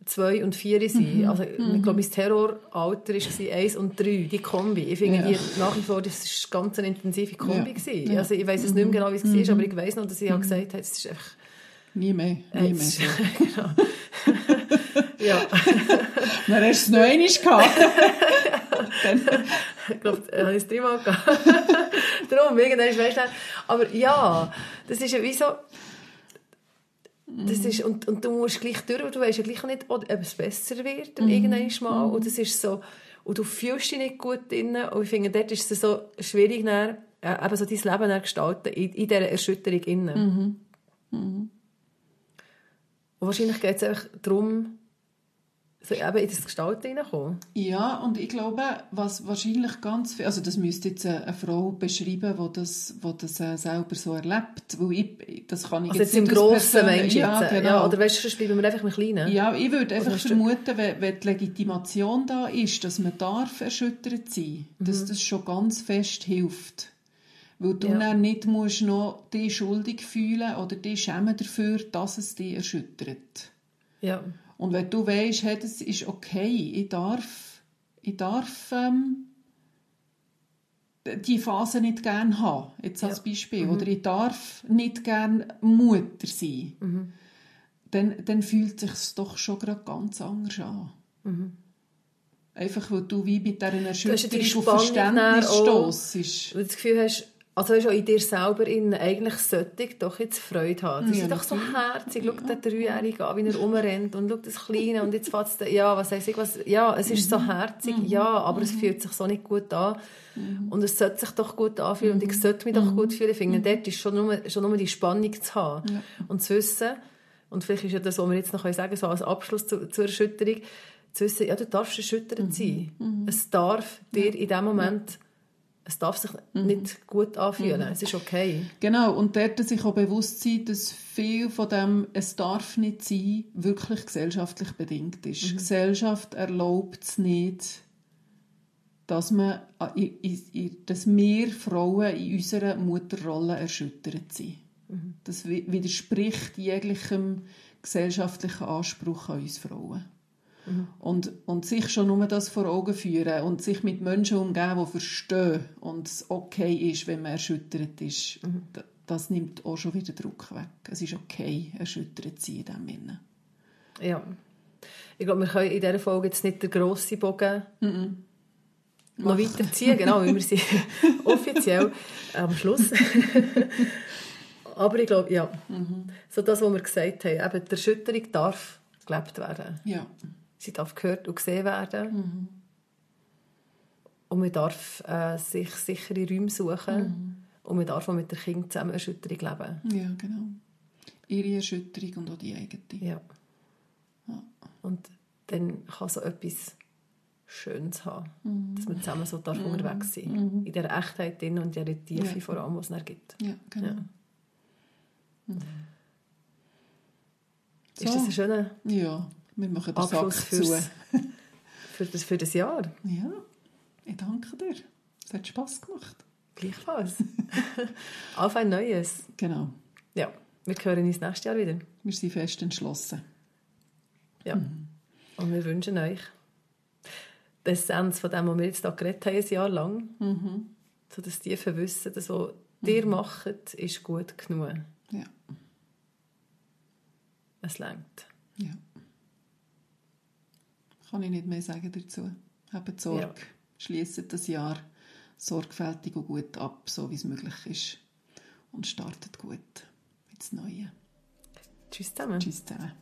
die zwei und vier sind. Mhm. Also, ich glaube, mein Terroralter war eins und drei, die Kombi. Ich finde Ja. die nach wie vor, das war ganz eine intensive Kombi. Ja. Also, ich weiß es nicht mehr genau, wie es war, aber ich weiß noch, dass ich halt gesagt habe, es ist einfach... Nie mehr. Nie äh, mehr. es genau. ja. Dann hast du es noch einmal gehabt. Ich glaube, ich habe es dreimal gehabt. Darum, irgendwann ist du, Aber ja, das ist ja wie so... Das ist, und, und du musst gleich durch, du weißt ja gleich nicht, ob es besser wird dann irgendwann mal. Und das ist so... Und du fühlst dich nicht gut drin. Und ich finde, dort ist es so schwierig, dann, äh, eben so dein Leben dann gestalten, in, in dieser Erschütterung innen. Und wahrscheinlich geht es einfach darum, so eben in das Gestalten hineinkommen. Ja, und ich glaube, was wahrscheinlich ganz viel, also das müsste jetzt eine, Frau beschreiben, die das, wo das äh, selber so erlebt, weil ich, das kann ich Also jetzt nicht im Grossen Persön- Mensch ja, jetzt. genau. Ja, oder weißt du, sonst bleiben wir einfach im Kleinen. Ja, ich würde einfach vermuten, wenn, wenn die Legitimation da ist, dass man darf erschüttert sein, dass das schon ganz fest hilft. Weil du Ja. dann nicht musst noch dich schuldig fühlen oder dich schämen dafür, dass es dich erschüttert. Ja. Und wenn du weißt, hey, das ist okay, ich darf, ich darf ähm, die Phase nicht gern haben, jetzt als Ja. Beispiel, oder ich darf nicht gern Mutter sein, dann, dann fühlt sich doch schon gerade ganz anders an. Einfach, weil du wie mit dieser Erschütterung auf Verständnis stossest. Weil du das Gefühl hast, also du, auch in dir selber innen, eigentlich sollte doch jetzt Freude haben. Das Ja, ist doch so herzig. Schau den Dreijährigen an, wie er rumrennt und schau das Kleine und jetzt fährt es, ja, was heisst ich, was, ja, es ist so herzig, ja, aber es fühlt sich so nicht gut an. Und es sollte sich doch gut anfühlen und ich sollte mich doch gut fühlen. Ich finde, dort ist schon nur, schon nur die Spannung zu haben. Und zu wissen, und vielleicht ist ja das, was wir jetzt noch sagen so als Abschluss zu, zur Erschütterung, zu wissen, ja, du darfst erschütternd sein. Es darf dir in dem Moment, es darf sich nicht gut anfühlen. Es ist okay. Genau, und dort sich auch bewusst sein, dass viel von dem «Es darf nicht sein» wirklich gesellschaftlich bedingt ist. Die Gesellschaft erlaubt es nicht, dass, man, dass wir Frauen in unserer Mutterrolle erschüttert sind. Das wi- widerspricht jeglichem gesellschaftlichen Anspruch an uns Frauen. Und, und sich schon nur das vor Augen führen und sich mit Menschen umgeben, die verstehen und es okay ist, wenn man erschüttert ist, d- das nimmt auch schon wieder Druck weg. Es ist okay, erschüttert zu sein in diesem Sinne. Ja. Ich glaube, wir können in dieser Folge jetzt nicht den grossen Bogen noch weiterziehen, genau, weil wir sind offiziell am Schluss. Aber ich glaube, ja, so das, was wir gesagt haben, eben, die Erschütterung darf gelebt werden. Ja, Sie darf gehört und gesehen werden. Und man darf äh, sich sichere Räume suchen. Und man darf auch mit den Kindern zusammen Erschütterung leben. ja genau. Ihre Erschütterung und auch die eigene. Ja. Und dann kann so etwas Schönes haben, dass man zusammen so darf unterwegs sein In der Echtheit drin und in der Tiefe Ja. vor allem, was es dann gibt. Ja, genau. Ja. So. Ist das ein schöner Ja, wir machen den Abschluss Sack zu. für, das, für das Jahr? Ja, ich danke dir. Es hat Spass gemacht. Gleichfalls. Auf ein Neues. Genau. Ja, wir hören uns nächstes Jahr wieder. Wir sind fest entschlossen. Ja. Und wir wünschen euch die Essenz von dem, was wir jetzt hier geredet haben, ein Jahr lang. So das tiefe Wissen, das, was ihr macht, ist gut genug. Ja. Es längt. ja. Kann ich nicht mehr sagen dazu. Habt Sorge. Ja. Schließt das Jahr sorgfältig und gut ab, so wie es möglich ist. Und startet gut ins Neue. Tschüss zusammen. Tschüss zusammen.